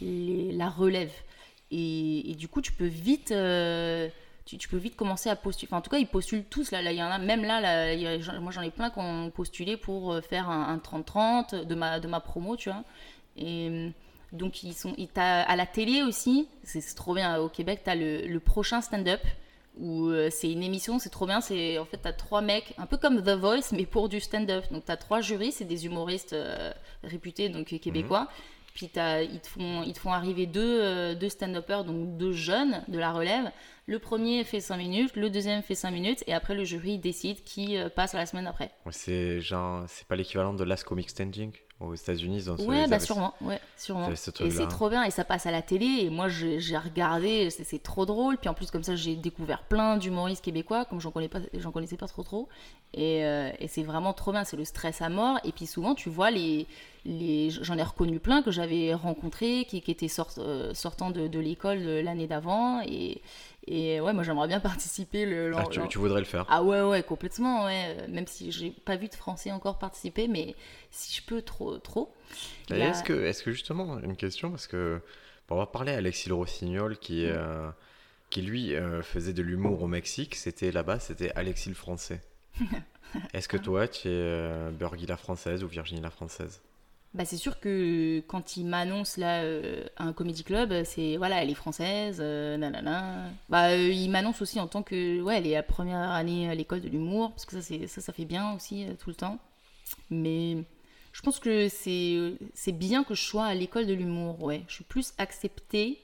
la relève. Et, du coup, tu peux vite euh, tu, peux vite commencer à postuler. Enfin, en tout cas, ils postulent tous. Là, il y en a, même là, là moi j'en ai plein qui ont postulé pour faire un 30-30 de ma, de ma promo, tu vois. Et donc, ils sont, à la télé aussi, c'est trop bien. Au Québec, tu as le, prochain stand-up où euh, c'est une émission, c'est trop bien. C'est en fait, tu as trois mecs, un peu comme The Voice, mais pour du stand-up. Donc, tu as trois jurys, c'est des humoristes euh, réputés, donc québécois. Mhm. Puis ils, te font, ils te font arriver deux, euh, deux stand-uppers, donc deux jeunes de la relève. Le premier fait 5 minutes, le deuxième fait 5 minutes, et après le jury décide qui passe à la semaine après. c'est genre, c'est pas l'équivalent de Last Comic Standing? Aux États-Unis. Ils ouais, bah sûrement, ouais, sûrement. Et c'est trop bien, et ça passe à la télé, et moi j'ai regardé, c'est trop drôle. Puis en plus, comme ça, j'ai découvert plein d'humoristes québécois, comme j'en connais connaissais pas trop trop. Et, euh, et c'est vraiment trop bien, c'est le stress à mort. Et puis souvent, tu vois, les, les, j'en ai reconnu plein que j'avais rencontrés, qui, qui étaient sort, euh, sortant de, de l'école l'année d'avant, et, et ouais, moi j'aimerais bien [laughs] participer. Le, ah, tu, voudrais le faire Ah ouais, ouais, complètement, ouais. Même si j'ai pas vu de Français encore participer, mais si je peux, trop, trop. Est-ce que, est que justement, une question, parce que on va parler à Alexis Le Rossignol qui, mm. euh, qui lui euh, faisait de l'humour au Mexique. C'était là-bas, c'était Alexis le Français. [laughs] Est-ce que toi, tu es euh, la Française ou Virginie la Française? Bah, c'est sûr que quand il m'annonce là euh, un comédie club, c'est voilà, elle est française, euh, nanana. Bah, euh, il m'annonce aussi en tant que ouais, elle est à première année à l'école de l'humour, parce que ça, c'est, ça, ça fait bien aussi tout le temps. Mais je pense que c'est, c'est bien que je sois à l'école de l'humour, ouais. Je suis plus acceptée.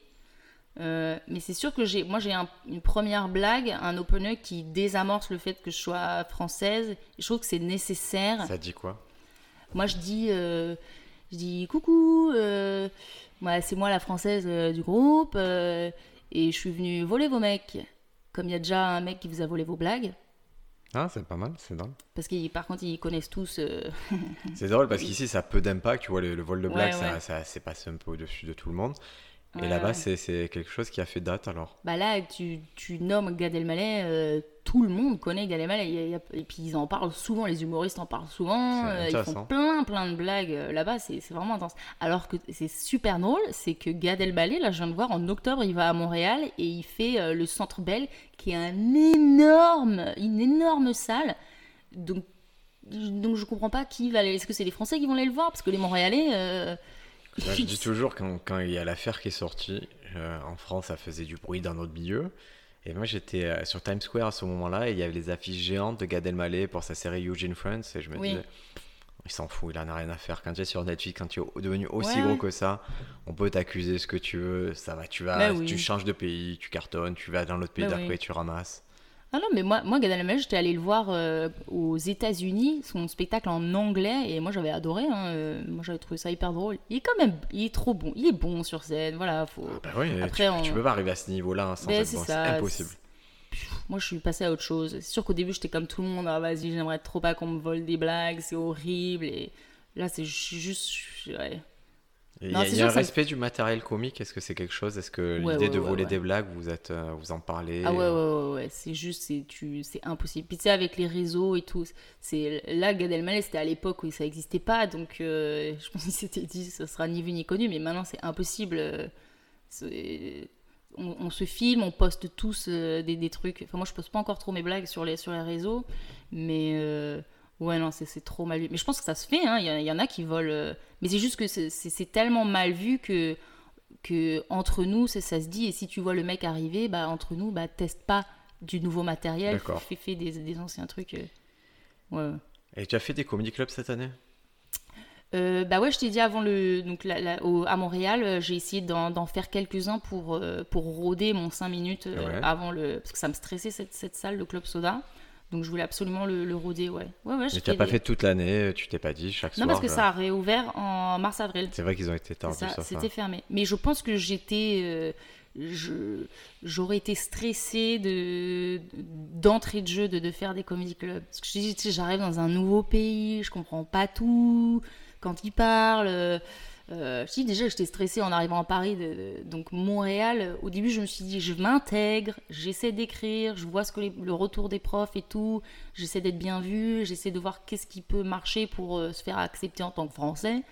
mais c'est sûr que j'ai, moi j'ai une première blague, un opener qui désamorce le fait que je sois française. je trouve que c'est nécessaire. Ça dit quoi? Moi je dis, je dis coucou, euh, c'est moi la française euh, du groupe euh, et je suis venue voler vos mecs. Comme il y a déjà un mec qui vous a volé vos blagues. Ah, c'est pas mal, c'est drôle. Parce que par contre, ils connaissent tous. [laughs] c'est drôle parce qu'ici, ça a peu d'impact. Tu vois, le, vol de blagues, ça, ça s'est passé un peu au-dessus de tout le monde. Et là-bas, c'est quelque chose qui a fait date alors Bah là, tu, tu nommes Gad Elmaleh, euh, tout le monde connaît Gad Elmaleh. et puis ils en parlent souvent, les humoristes en parlent souvent. Euh, ils font plein, plein de blagues euh, là-bas, c'est vraiment intense. Alors que c'est super drôle, c'est que Gad Elmaleh, là je viens de voir, en octobre, il va à Montréal et il fait le Centre Bell, qui est un énorme, une énorme salle. Donc, donc je comprends pas qui va aller. Est-ce que c'est les Français qui vont aller le voir? Parce que les Montréalais Moi, je [laughs] dis toujours, quand, quand il y a l'affaire qui est sortie, euh, en France, ça faisait du bruit dans notre milieu. Et moi, j'étais euh, sur Times Square à ce moment-là, et il y avait les affiches géantes de Gad Elmaleh pour sa série Eugene Friends, et je me Oui. disais, il s'en fout, il en a rien à faire. Quand tu es sur Netflix, quand tu es devenu aussi Ouais, gros que ça, on peut t'accuser ce que tu veux, ça va, tu vas, Bah oui. tu changes de pays, tu cartonnes, tu vas dans l'autre pays Bah d'après, oui. tu ramasses. Ah non, mais moi, moi Gad Elmaleh, j'étais allée le voir euh, aux États-Unis, son spectacle en anglais, et moi j'avais adoré. hein, euh, moi j'avais trouvé ça hyper drôle. Il est quand même, il est trop bon, il est bon sur scène, voilà. Faut... Bah oui, Après, tu, on- tu peux pas arriver à ce niveau-là hein, sans être c'est bon, c'est impossible. Moi je suis passée à autre chose. C'est sûr qu'au début j'étais comme tout le monde, ah vas-y, j'aimerais trop pas qu'on me vole des blagues, c'est horrible. Et là c'est juste. ouais. Il y a, y un ça- respect du matériel comique, est-ce que c'est quelque chose? Est-ce que Ouais, l'idée ouais, de ouais, voler des blagues, vous, êtes, euh, vous en parlez? Ah ouais, ouais, ouais, ouais, c'est juste, c'est tu- c'est impossible. Puis tu sais, avec les réseaux et tout, c'est là, Gad Elmaleh, c'était à l'époque où ça n'existait pas, donc euh, je pense qu'il s'était dit, ce sera ni vu ni connu, mais maintenant c'est impossible. On, on se filme, on poste tous euh, des, des trucs. Enfin, moi, je poste pas encore trop mes blagues sur les, sur les réseaux, mais euh, ouais, non, c'est trop mal vu. Mais je pense que ça se fait, hein, il y, a- il y en a qui volent. euh, mais c'est juste que c'est- tellement mal vu que que entre nous, ça, ça se dit. Et si tu vois le mec arriver, bah entre nous, bah teste pas du nouveau matériel, fais, fais des, des anciens trucs. euh. Ouais. Et tu as fait des comedy clubs cette année? Euh, bah ouais, je t'ai dit avant le donc la- la- au- à Montréal, j'ai essayé d'en d'en faire quelques-uns pour euh, pour rôder mon 5 minutes euh, Ouais. avant le parce que ça me stressait cette, cette salle le club soda. Donc je voulais absolument le, le rôder, ouais. Ouais ouais, je Mais tu n'as pas des- fait toute l'année, tu t'es pas dit chaque Non soir. parce que je- ça a réouvert en mars avril. C'est vrai qu'ils ont été ça. c'était fermé. Mais je pense que j'étais. euh, je- J'aurais été stressée de d'entrée de jeu de, de faire des comedy clubs. Parce que je dis, tu sais, j'arrive dans un nouveau pays, je comprends pas tout. Quand ils parlent. euh, euh, je dis déjà, j'étais stressée en arrivant à Paris. donc Montréal, euh, au début, je me suis dit, je m'intègre, j'essaie d'écrire, je vois ce que le retour des profs et tout. J'essaie d'être bien vue, j'essaie de voir qu'est-ce qui peut marcher pour euh, se faire accepter en tant que Français.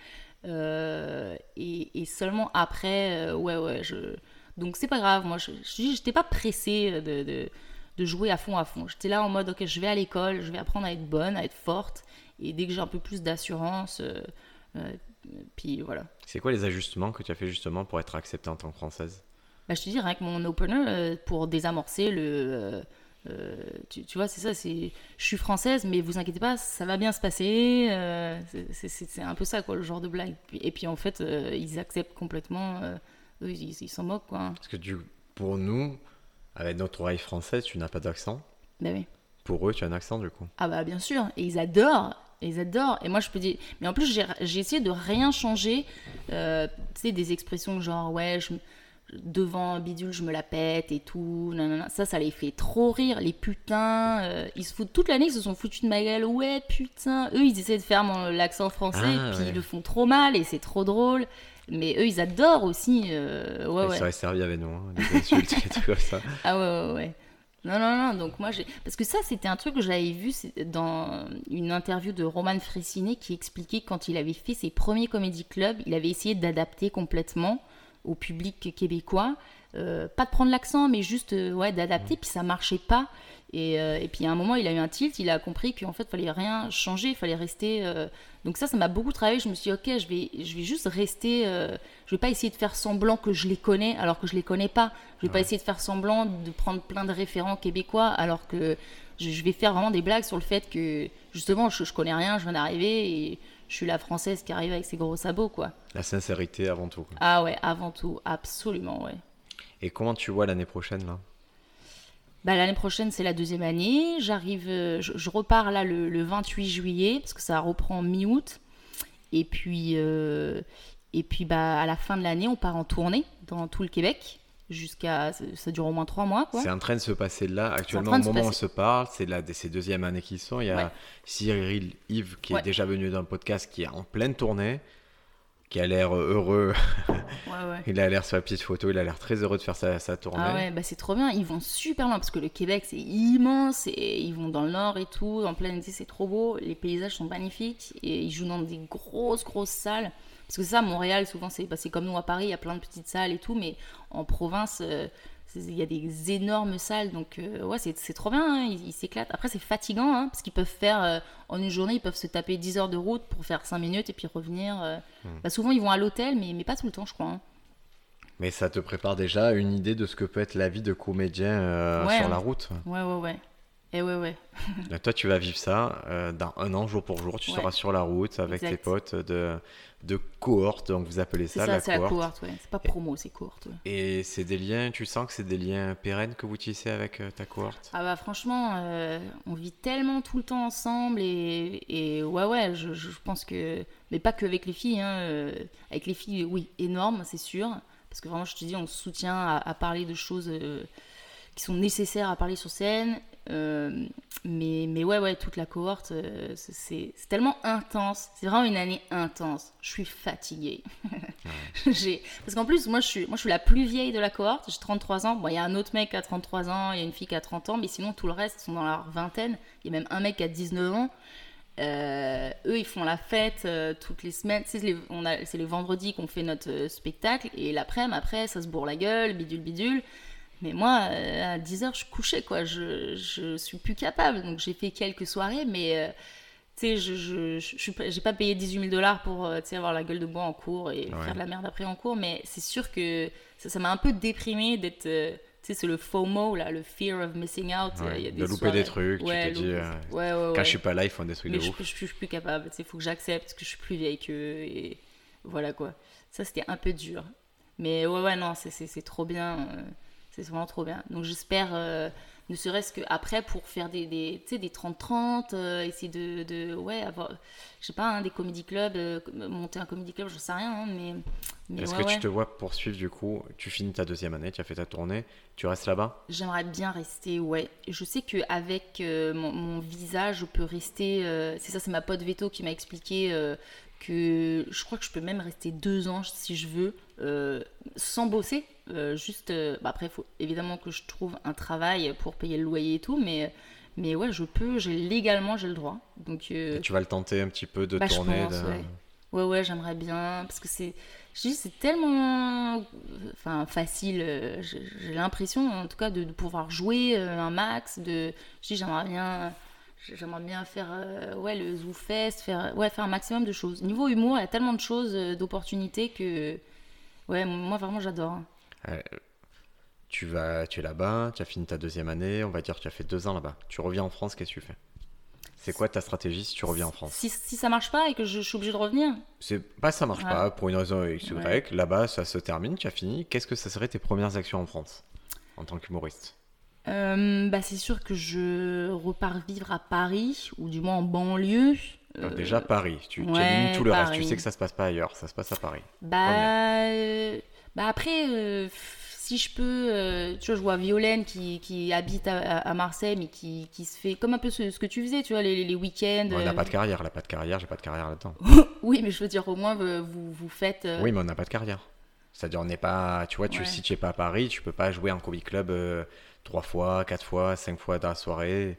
Euh, et, seulement après, euh, ouais, ouais, je. Donc c'est pas grave, moi, je je j'étais pas pressée de, jouer à fond, à fond. J'étais là en mode, ok, je vais à l'école, je vais apprendre à être bonne, à être forte. Et dès que j'ai un peu plus d'assurance, euh, euh, puis voilà. C'est quoi les ajustements que tu as fait justement pour être acceptée en tant que française? Bah, je te dis, rien que mon opener, euh, pour désamorcer le. euh, euh, tu, tu vois, c'est ça, c'est. Je suis française, mais vous inquiétez pas, ça va bien se passer. euh, c'est- un peu ça, quoi, le genre de blague. Et puis en fait, euh, ils acceptent complètement. eux, ils s'en moquent, quoi. Parce que pour nous, avec notre oreille française, tu n'as pas d'accent. Bah oui. Pour eux, tu as un accent du coup. Ah bah bien sûr, et ils adorent, ils adorent. Et moi je peux dire, mais en plus j'ai essayé de rien changer. Euh, tu sais des expressions genre ouais, je, devant bidule je me la pète et tout. nanana. Ça, ça les fait trop rire. Les putains, euh, ils se foutent toute l'année, ils se sont foutus de ma gueule. Ouais putain, eux ils essaient de faire mon- l'accent français, Ah, puis ouais. ils le font trop mal et c'est trop drôle. Mais eux ils adorent aussi. euh, ouais Ils ouais. seraient servis avec nous, hein, [laughs] des insultes et tout comme ça. Ah ouais, ouais, ouais. Non, non, non, donc moi j'ai. Parce que ça, c'était un truc que j'avais vu dans une interview de Roman Fressinet qui expliquait que quand il avait fait ses premiers comédie clubs, il avait essayé d'adapter complètement au public québécois. Euh, pas de prendre l'accent, mais juste euh, ouais, d'adapter, puis ça marchait pas. Et, euh, et puis à un moment, il a eu un tilt, il a compris qu'en fait, il fallait rien changer, il fallait rester. euh, Donc ça, ça m'a beaucoup travaillé. Je me suis dit, ok, je vais, je vais juste rester. euh, Je vais pas essayer de faire semblant que je les connais alors que je les connais pas. Je vais pas essayer de faire semblant de prendre plein de référents québécois alors que je, je vais faire vraiment des blagues sur le fait que justement, je, je connais rien, je viens d'arriver et je suis la française qui arrive avec ses gros sabots, quoi. La sincérité avant tout. quoi. Ah ouais, avant tout, absolument, ouais. Et comment tu vois l'année prochaine là? Bah, l'année prochaine, c'est la deuxième année. J'arrive, euh, je, je repars là le, le 28 juillet parce que ça reprend mi-août. Et puis, euh, et puis bah, à la fin de l'année, on part en tournée dans tout le Québec. Jusqu'à. Ça, dure au moins trois mois, quoi. C'est en train de se passer là. Actuellement, au moment où on se parle, c'est la ces deuxième année qui sont. Il y a Ouais. Cyril Yves qui Ouais. est déjà venu d'un podcast qui est en pleine tournée, qui a l'air euh, heureux. Ouais, ouais. [laughs] il a l'air sur la petite photo, il a l'air très heureux de faire sa, sa tournée. Ah ouais, bah c'est trop bien. Ils vont super loin parce que le Québec c'est immense et ils vont dans le nord et tout. En plein été c'est trop beau. Les paysages sont magnifiques et ils jouent dans des grosses grosses salles. Parce que ça, Montréal souvent c'est bah, c'est comme nous à Paris, il y a plein de petites salles et tout, mais en province euh, Il y a des énormes salles, donc euh, ouais, c'est trop bien, hein, ils s'éclatent. Après, c'est fatigant, hein, parce qu'ils peuvent faire, euh, en une journée, ils peuvent se taper 10 heures de route pour faire 5 minutes et puis revenir. Hmm. Bah, souvent, ils vont à l'hôtel, mais, mais pas tout le temps, je crois. Hein. Mais ça te prépare déjà une idée de ce que peut être la vie de comédien sur la route. Ouais, ouais, ouais. Et ouais, ouais. toi, tu vas vivre ça euh, dans un an, jour pour jour. Tu seras sur la route avec tes potes de, de cohorte, donc vous appelez ça, la, cohorte. la cohorte. ouais. C'est pas promo, c'est cohorte. Et c'est des liens, tu sens que c'est des liens pérennes que vous tissez avec euh, ta cohorte? Ah bah franchement, euh, on vit tellement tout le temps ensemble et, et ouais, ouais, je, je, pense que. Mais pas que avec les filles, hein, avec les filles, oui, énorme, c'est sûr. Parce que vraiment, je te dis, on se soutient à, à parler de choses qui sont nécessaires à parler sur scène euh, mais, mais ouais, ouais, toute la cohorte, euh, c'est tellement intense. C'est vraiment une année intense. Je suis fatiguée. [laughs] Parce qu'en plus, moi je, suis, moi, je suis la plus vieille de la cohorte. J'ai 33 ans. Bon, il y a un autre mec qui a 33 ans, il y a une fille qui a 30 ans, mais sinon, tout le reste sont dans leur vingtaine. Il y a même un mec qui a 19 ans. Euh, eux, ils font la fête toutes les semaines. C'est les, les vendredis qu'on fait notre spectacle. Et l'après-midi, après, ça se bourre la gueule, bidule, bidule. Mais moi, euh, à 10h, je couchais, quoi. Je, je suis plus capable. Donc, j'ai fait quelques soirées, mais euh, tu sais, je j'ai pas payé 18 000 dollars pour euh, avoir la gueule de bois en cours et faire de la merde après en cours. Mais c'est sûr que ça m'a un peu déprimé d'être. tu sais, c'est le FOMO, là, le fear of missing out. Il y a des de louper des trucs, ouais, tu te dis, ouais, quand je suis pas là, ils font des trucs mais de je, ouf. Je, je, suis plus capable, il faut que j'accepte que je suis plus vieille qu'eux, et voilà quoi. Ça, c'était un peu dur. Mais ouais, ouais, non, c'est trop bien. C'est vraiment trop bien. Donc j'espère, euh, ne serait-ce qu'après, pour faire des, des, des 30-30, euh, essayer de, de, ouais, avoir, je sais pas, hein, des comédie clubs, euh, monter un comédie club, je sais rien, hein, mais... Est-ce que tu te vois poursuivre du coup Tu finis ta deuxième année, tu as fait ta tournée, tu restes là-bas? J'aimerais bien rester, ouais. Je sais qu'avec mon, mon, visa, je peux rester. c'est ça, c'est ma pote Veto qui m'a expliqué que je crois que je peux même rester deux ans si je veux, sans bosser. Euh, juste, euh, bah, après, il faut évidemment que je trouve un travail pour payer le loyer et tout, mais, mais ouais, je peux, j'ai légalement, j'ai le droit. Donc, euh, tu vas le tenter un petit peu de bah, tourner Ouais, ouais, j'aimerais bien, parce que c'est, c'est tellement, enfin, facile. J'ai l'impression, en tout cas, de, pouvoir jouer un max. De, j'aimerais bien. J'aimerais bien faire ouais, le ZooFest, faire, ouais, faire un maximum de choses. Niveau humour, il y a tellement de choses, d'opportunités que ouais, moi vraiment j'adore. Euh, tu, vas, tu es là-bas, tu as fini ta deuxième année, on va dire que tu as fait deux ans là-bas. Tu reviens en France, qu'est-ce que tu fais? C'est quoi ta stratégie si tu reviens en France? Si, si, ça marche pas et que je, suis obligé de revenir? C'est pas ça marche pas pour une raison X Y. Là-bas, ça se termine, tu as fini. Qu'est-ce que ça serait tes premières actions en France en tant qu'humoriste? Euh, bah, c'est sûr que je repars vivre à Paris ou du moins en banlieue. Euh, déjà Paris, tu, élimines tout le reste. Tu sais que ça se passe pas ailleurs, ça se passe à Paris. Bah, bah après, euh, si je peux, euh, tu vois, je vois Violaine qui, qui habite à, Marseille, mais qui, qui, se fait comme un peu ce, que tu faisais, tu vois, les, les week-ends. on n'a pas de carrière, elle n'a pas de carrière, j'ai pas de carrière là-dedans. [laughs] oui, mais je veux dire, au moins, vous, vous faites. Euh, oui, mais on n'a pas de carrière. C'est-à-dire, on n'est pas, tu vois, tu, si tu n'es pas à Paris, tu peux pas jouer en comedy club trois fois, quatre fois, cinq fois dans la soirée.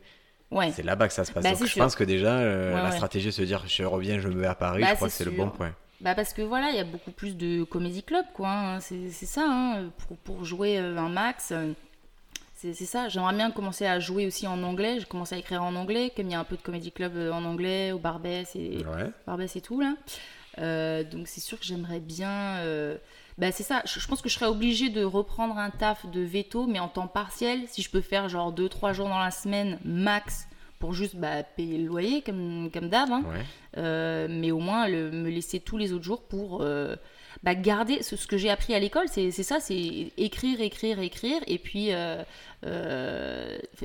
Ouais. C'est là-bas que ça se passe. Bah, Donc, je pense que déjà, la stratégie, de se dire, je reviens, je me mets à Paris, bah, je crois que c'est le bon point. Bah parce que voilà, il y a beaucoup plus de comédie club, quoi. Hein. C'est ça, hein. pour, pour, jouer euh, un max. Euh, c'est ça. J'aimerais bien commencer à jouer aussi en anglais. J'ai commencé à écrire en anglais, comme il y a un peu de comédie club euh, en anglais, au Barbès et, Barbès et tout, là. donc c'est sûr que j'aimerais bien... Bah c'est ça, je, pense que je serais obligée de reprendre un taf de veto, mais en temps partiel, si je peux faire genre 2-3 jours dans la semaine max pour juste bah, payer le loyer comme, comme d'hab, hein. euh, mais au moins le, me laisser tous les autres jours pour euh, bah, garder ce, que j'ai appris à l'école, c'est ça, c'est écrire, écrire, écrire, et puis euh,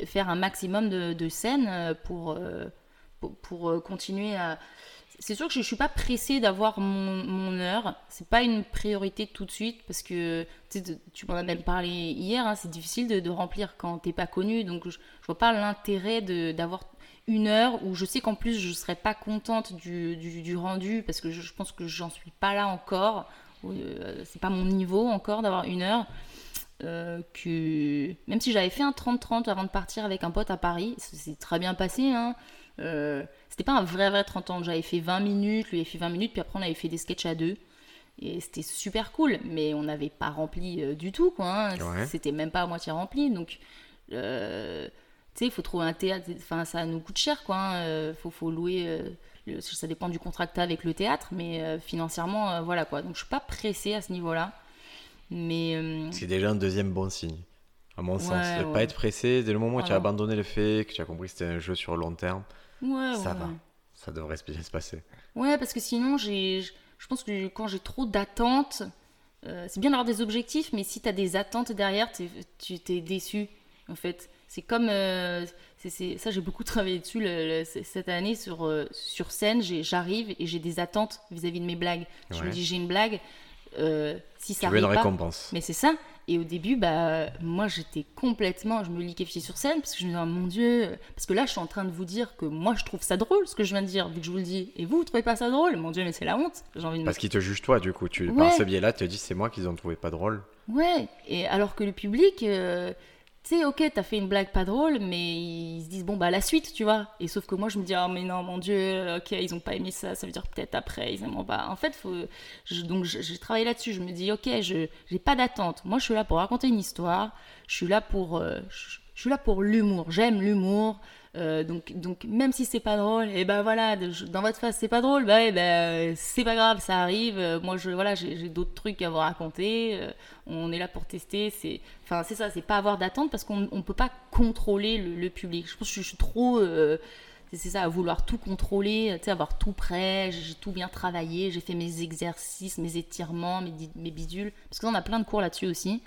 faire un maximum de, de scènes pour, pour, pour, continuer à... C'est sûr que je ne suis pas pressée d'avoir mon, mon, heure. C'est pas une priorité tout de suite parce que tu m'en as même parlé hier. Hein, c'est difficile de, remplir quand t'es pas connu. Donc je, je vois pas l'intérêt d'avoir une heure où je sais qu'en plus je serais pas contente du, du, rendu parce que je, pense que j'en suis pas là encore. Euh, c'est pas mon niveau encore d'avoir une heure. Euh, même si j'avais fait un 30-30 avant de partir avec un pote à Paris, c'est très bien passé. Hein. Euh, c'était pas un vrai vrai 30 ans. J'avais fait 20 minutes, lui avait fait 20 minutes, puis après on avait fait des sketchs à deux. Et c'était super cool, mais on n'avait pas rempli euh, du tout, quoi. hein. Ouais. C'était même pas à moitié rempli. Donc, euh, tu sais, il faut trouver un théâtre. Enfin, ça nous coûte cher, quoi. hein. Euh, faut, faut louer. le- ça dépend du contrat avec le théâtre, mais financièrement, voilà, quoi. Donc, je suis pas pressée à ce niveau-là. Mais. C'est déjà un deuxième bon signe, à mon sens. De ouais. pas être pressé, dès le moment où tu as abandonné le fait, que tu as compris que c'était un jeu sur le long terme, ouais, ça ouais. va. Ça devrait bien se passer. Ouais, parce que sinon, j'ai, je pense que quand j'ai trop d'attentes, euh, c'est bien d'avoir des objectifs, mais si tu as des attentes derrière, t'es- tu t'es déçu, en fait. C'est comme. euh, ça, j'ai beaucoup [laughs] travaillé dessus le- le- c- cette année sur, euh, sur scène. J'arrive et j'ai des attentes vis-à-vis de mes blagues. Je me dis, j'ai une blague. euh, si ça Tu veux une pas, récompense. mais c'est ça. Et au début, bah, moi, j'étais complètement, je me liquéfiais sur scène parce que je me disais, oh, mon Dieu, parce que là, je suis en train de vous dire que moi, je trouve ça drôle, ce que je viens de dire, vu que je vous le dis. Et vous, vous trouvez pas ça drôle? Mon Dieu, mais c'est la honte. J'ai envie de me Parce qu'ils te jugent toi, du coup. Tu, Ouais. Par ce biais-là, tu te dis c'est moi qu'ils ont trouvé pas drôle. Ouais, et alors que le public, euh, tu sais, ok, t'as fait une blague pas drôle, mais ils se disent, bon, bah, la suite, tu vois. Et sauf que moi, je me dis, oh, mais non, mon Dieu, ok, ils ont pas aimé ça, ça veut dire peut-être après, ils aimeront pas. En fait, faut... donc, j'ai travaillé là-dessus, je me dis, ok, je j'ai pas d'attente. Moi, je suis là pour raconter une histoire, je suis là pour, euh, je suis là pour l'humour, j'aime l'humour. Euh, donc, donc, même si c'est pas drôle, et ben voilà, dans votre face c'est pas drôle, bah, eh ben, c'est pas grave, ça arrive. Euh, moi, je, voilà, j'ai d'autres trucs à vous raconter. Euh, on est là pour tester. C'est, enfin, c'est ça, c'est pas avoir d'attente parce qu'on on peut pas contrôler le, public. Je pense que je, suis trop, euh, c'est ça, à vouloir tout contrôler, tu avoir tout prêt. J'ai tout bien travaillé, j'ai fait mes exercices, mes étirements, mes, mes bidules. Parce qu'on a plein de cours là-dessus aussi.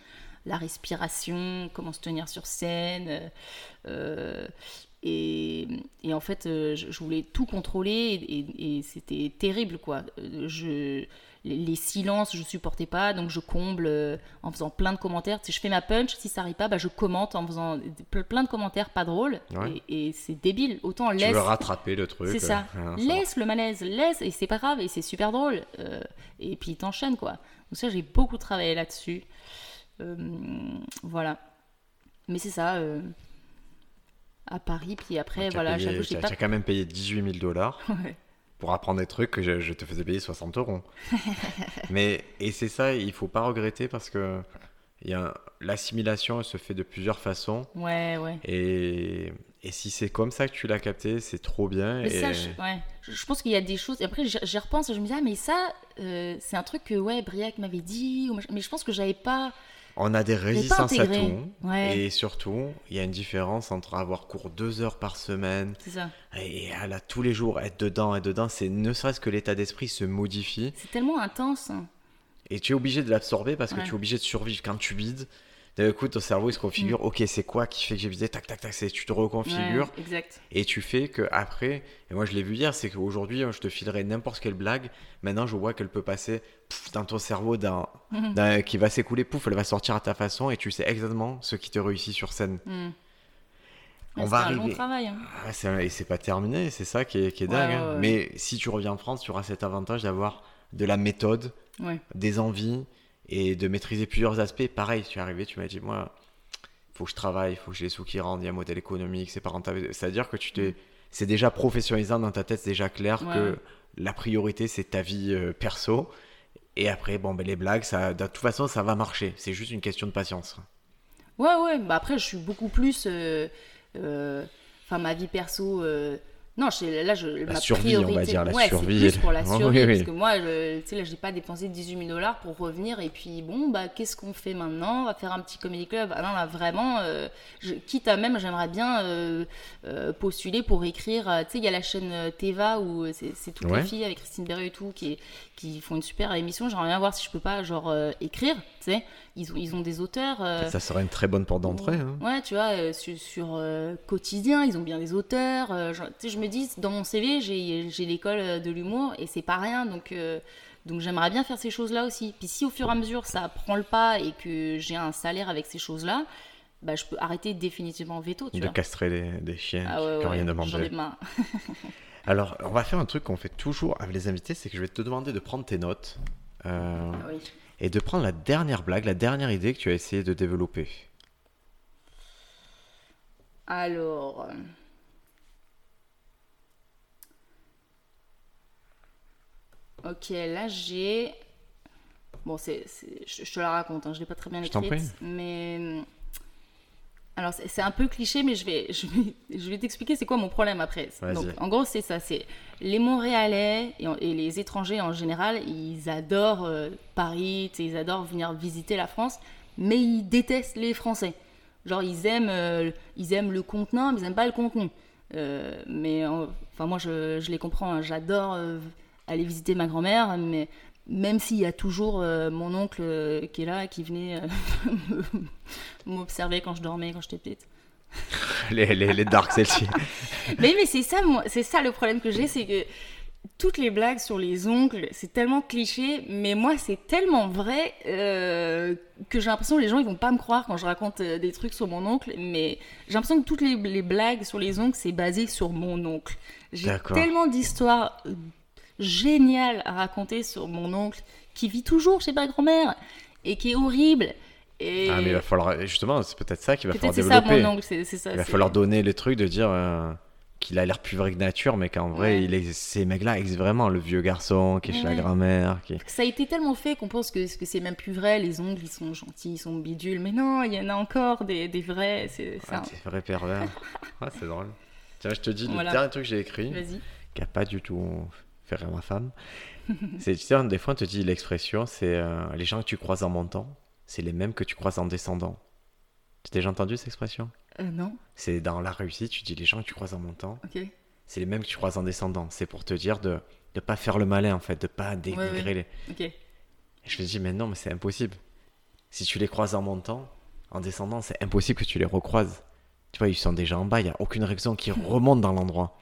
La respiration, comment se tenir sur scène. euh, euh, et, et en fait, euh, je, je voulais tout contrôler et, et- et c'était terrible, quoi. Euh, Je, les, silences, je supportais pas, donc je comble euh, en faisant plein de commentaires. Si je fais ma punch, si ça arrive pas, bah, je commente en faisant ple- plein de commentaires pas drôles. Ouais. Et, c'est débile. Autant Tu laisse. veux rattraper le truc. C'est ça. Laisse le malaise, laisse, et c'est pas grave, et c'est super drôle. Euh, et puis t'enchaînes, quoi. Donc ça, j'ai beaucoup travaillé là-dessus. Euh, voilà. Mais c'est ça. euh, à Paris, puis après, voilà, payé- j'ai pas. quand même payé 18 000 dollars [laughs] Ouais. pour apprendre des trucs que je, je te faisais payer 60 euros. [laughs] Mais, et c'est ça, il faut pas regretter parce que l'assimilation elle se fait de plusieurs façons. Ouais, ouais. Et, et si c'est comme ça que tu l'as capté, c'est trop bien. Mais et... ça, je, ouais. je, je pense qu'il y a des choses. Et après, j'y repense et je me dis, ah, mais ça, euh, c'est un truc que, ouais, Briac m'avait dit. ou. Mais je pense que j'avais pas. On a des résistances à tout. Ouais. Et surtout, il y a une différence entre avoir cours deux heures par semaine ça. et à la, tous les jours être dedans et dedans. C'est ne serait-ce que l'état d'esprit se modifie. C'est tellement intense. Et tu es obligé de l'absorber parce que tu es obligé de survivre. Quand tu bides, d'un coup, ton cerveau il se configure. Ok, c'est quoi qui fait que j'ai bidé Tac, tac, tac. Tu te reconfigures. Mm. Ouais, exact. Et tu fais que après, et moi je l'ai vu hier, c'est qu'aujourd'hui je te filerai n'importe quelle blague. Maintenant je vois qu'elle peut passer pouf, dans ton cerveau, dans, [laughs] dans- qui va s'écouler, pouf, elle va sortir à ta façon et tu sais exactement ce qui te réussit sur scène. Mm. On va c'était un long arriver. travail. hein. Ah, c'est- et c'est pas terminé, c'est ça qui est, qui est Ouais, dingue. ouais, hein. Mais si tu reviens en France, tu auras cet avantage d'avoir de la méthode, des envies et de maîtriser plusieurs aspects. Pareil, tu es arrivé, tu m'as dit, moi, faut que je travaille, faut que j'ai les sous qui rentrent, il y a un modèle économique, c'est pas rentable. C'est-à-dire que tu t'es, c'est déjà professionnalisant dans ta tête, c'est déjà clair Ouais, que la priorité c'est ta vie euh, perso. Et après, bon, ben, les blagues, ça, de toute façon, ça va marcher. C'est juste une question de patience. Ouais, ouais. Bah après, je suis beaucoup plus. euh, euh, Enfin, ma vie perso. Non, je- là, je, La ma survie, on va priorité, dire, la ouais, survie. C'est plus pour la [laughs] survie, oui. parce que moi, je, tu sais, là, j'ai pas dépensé 18 000 dollars pour revenir et puis bon, bah, qu'est-ce qu'on fait maintenant? On va faire un petit comedy club. Ah non, là, vraiment, euh, je- quitte à même, j'aimerais bien euh, euh, postuler pour écrire. Tu sais, il y a la chaîne Teva où c'est c'est toutes Ouais. les filles avec Christine Berry et tout qui, qui font une super émission. J'aimerais bien voir si je peux pas, genre, euh, écrire. Tu sais, ils ont, ils ont des auteurs. euh, Ça serait une très bonne porte d'entrée. hein. Ouais, tu vois, euh, sur, sur, quotidien, ils ont bien des auteurs. tu sais, je me dis, dans mon CV, j'ai j'ai l'école de l'humour et c'est pas rien. Donc, donc j'aimerais bien faire ces choses-là aussi. Puis si au fur et à mesure ça prend le pas et que j'ai un salaire avec ces choses-là, bah, je peux arrêter définitivement veto, tu De vois. castrer des, des chiens Ah qui ouais, n'ont ouais, rien j'en ai demandé. marre. [laughs] Alors, on va faire un truc qu'on fait toujours avec les invités, c'est que je vais te demander de prendre tes notes euh, Ah oui. et de prendre la dernière blague, la dernière idée que tu as essayé de développer. Alors. euh, Ok, là j'ai. Bon, c'est, je, je te la raconte, hein, je l'ai pas très bien Je t'en écrite. prie. Mais. Alors, c'est, un peu cliché, mais je vais, [laughs] je vais, je vais t'expliquer c'est quoi mon problème après. Donc, en gros, c'est ça c'est les Montréalais et, les étrangers en général, ils adorent euh, Paris, ils adorent venir visiter la France, mais ils détestent les Français. Genre, ils aiment, euh, ils aiment le contenant, mais ils n'aiment pas le contenu. Euh, mais enfin, moi, je, je les comprends. hein. J'adore aller visiter ma grand-mère, mais même s'il y a toujours euh, mon oncle euh, qui est là, qui venait euh, [laughs] m'observer quand je dormais, quand j'étais petite. les, les, les dark celle-ci. [laughs] Mais, mais c'est ça, c'est ça le problème que j'ai, c'est que toutes les blagues sur les oncles, c'est tellement cliché, mais moi c'est tellement vrai que j'ai l'impression que les gens ils vont pas me croire quand je raconte des trucs sur mon oncle, mais j'ai l'impression que toutes les, les blagues sur les oncles c'est basé sur mon oncle. J'ai tellement d'histoires géniales à raconter sur mon oncle qui vit toujours chez ma grand-mère et qui est horrible. Et Ah, mais il va falloir. Justement, c'est peut-être ça qu'il va falloir c'est ça développer. mon oncle, c'est ça. il va falloir donner les trucs de dire euh, qu'il a l'air plus vrai que nature, mais qu'en vrai, Ouais. il est... ces mecs-là existent vraiment. Le vieux garçon qui est chez la grand-mère. Qui... Ça a été tellement fait qu'on pense que, que c'est même plus vrai, les ongles ils sont gentils, ils sont bidules, mais non, il y en a encore des, des vrais, c'est Ah, un- t'es vrai pervers. [laughs] ah, c'est drôle. Tiens, je te dis, Voilà. le dernier truc que j'ai écrit, Vas-y. qui a pas du tout ma femme, [laughs] c'est, tu sais, des fois, on te dit l'expression, c'est euh, les gens que tu croises en montant, c'est les mêmes que tu croises en descendant. Tu as déjà entendu cette expression? Euh, non, C'est dans la réussite, tu dis les gens que tu croises en montant, c'est les mêmes que tu croises en descendant. C'est pour te dire de ne pas faire le malin, en fait, de pas dénigrer ouais. les. Et je te dis, mais non, mais c'est impossible. Si tu les croises en montant, en descendant, c'est impossible que tu les recroises. Tu vois, ils sont déjà en bas, il n'y a aucune raison qu'ils [laughs] remontent dans l'endroit.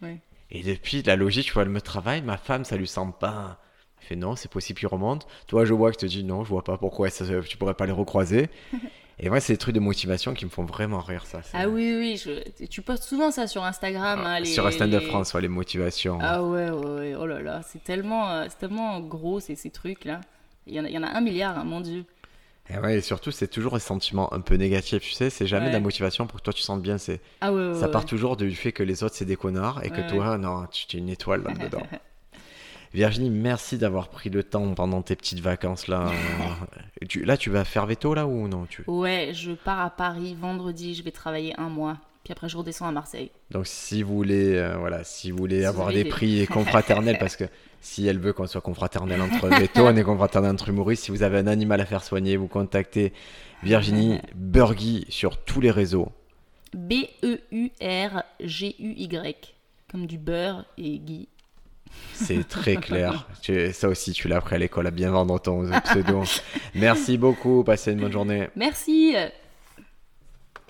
Ouais. Et depuis, la logique, tu vois, elle me travaille, ma femme, ça lui semble pas. Elle fait non, c'est possible qu'ils remontent. Toi, je vois que je te dis non, je vois pas pourquoi ça, tu pourrais pas les recroiser. [laughs] Et moi, c'est des trucs de motivation qui me font vraiment rire, ça. Ah oui, oui, je- tu postes souvent ça sur Instagram. hein, les- Sur Stand de les- France, ouais, les motivations. Ah ouais, ouais, ouais, oh là là, c'est tellement, euh, tellement gros ces, ces trucs-là. Il y, en a, il y en a un milliard, hein, mon dieu. Et ouais, et surtout, c'est toujours un sentiment un peu négatif, tu sais. C'est jamais de la motivation pour que toi tu sentes bien. C'est Ah ouais, ouais. Ça part toujours du fait que les autres c'est des connards et que toi, non, tu es une étoile là-dedans. [laughs] Virginie, merci d'avoir pris le temps pendant tes petites vacances là. [laughs] Tu, là, tu vas faire veto là ou non tu... Ouais, je pars à Paris vendredi, je vais travailler un mois. Puis après, je redescends à Marseille. Donc si vous voulez, euh, voilà, si vous voulez Si avoir vous des- prix confraternels, parce que [laughs] si elle veut qu'on soit confraternel entre veto, on est confraternel entre humoristes. Si vous avez un animal à faire soigner, vous contactez Virginie Burgy sur tous les réseaux. B-E-U-R-G-U-Y. Comme du beurre et Guy. C'est très clair. [laughs] Tu- ça aussi, tu l'as appris à l'école à bien vendre ton pseudo. [laughs] Merci beaucoup. Passez une bonne journée. Merci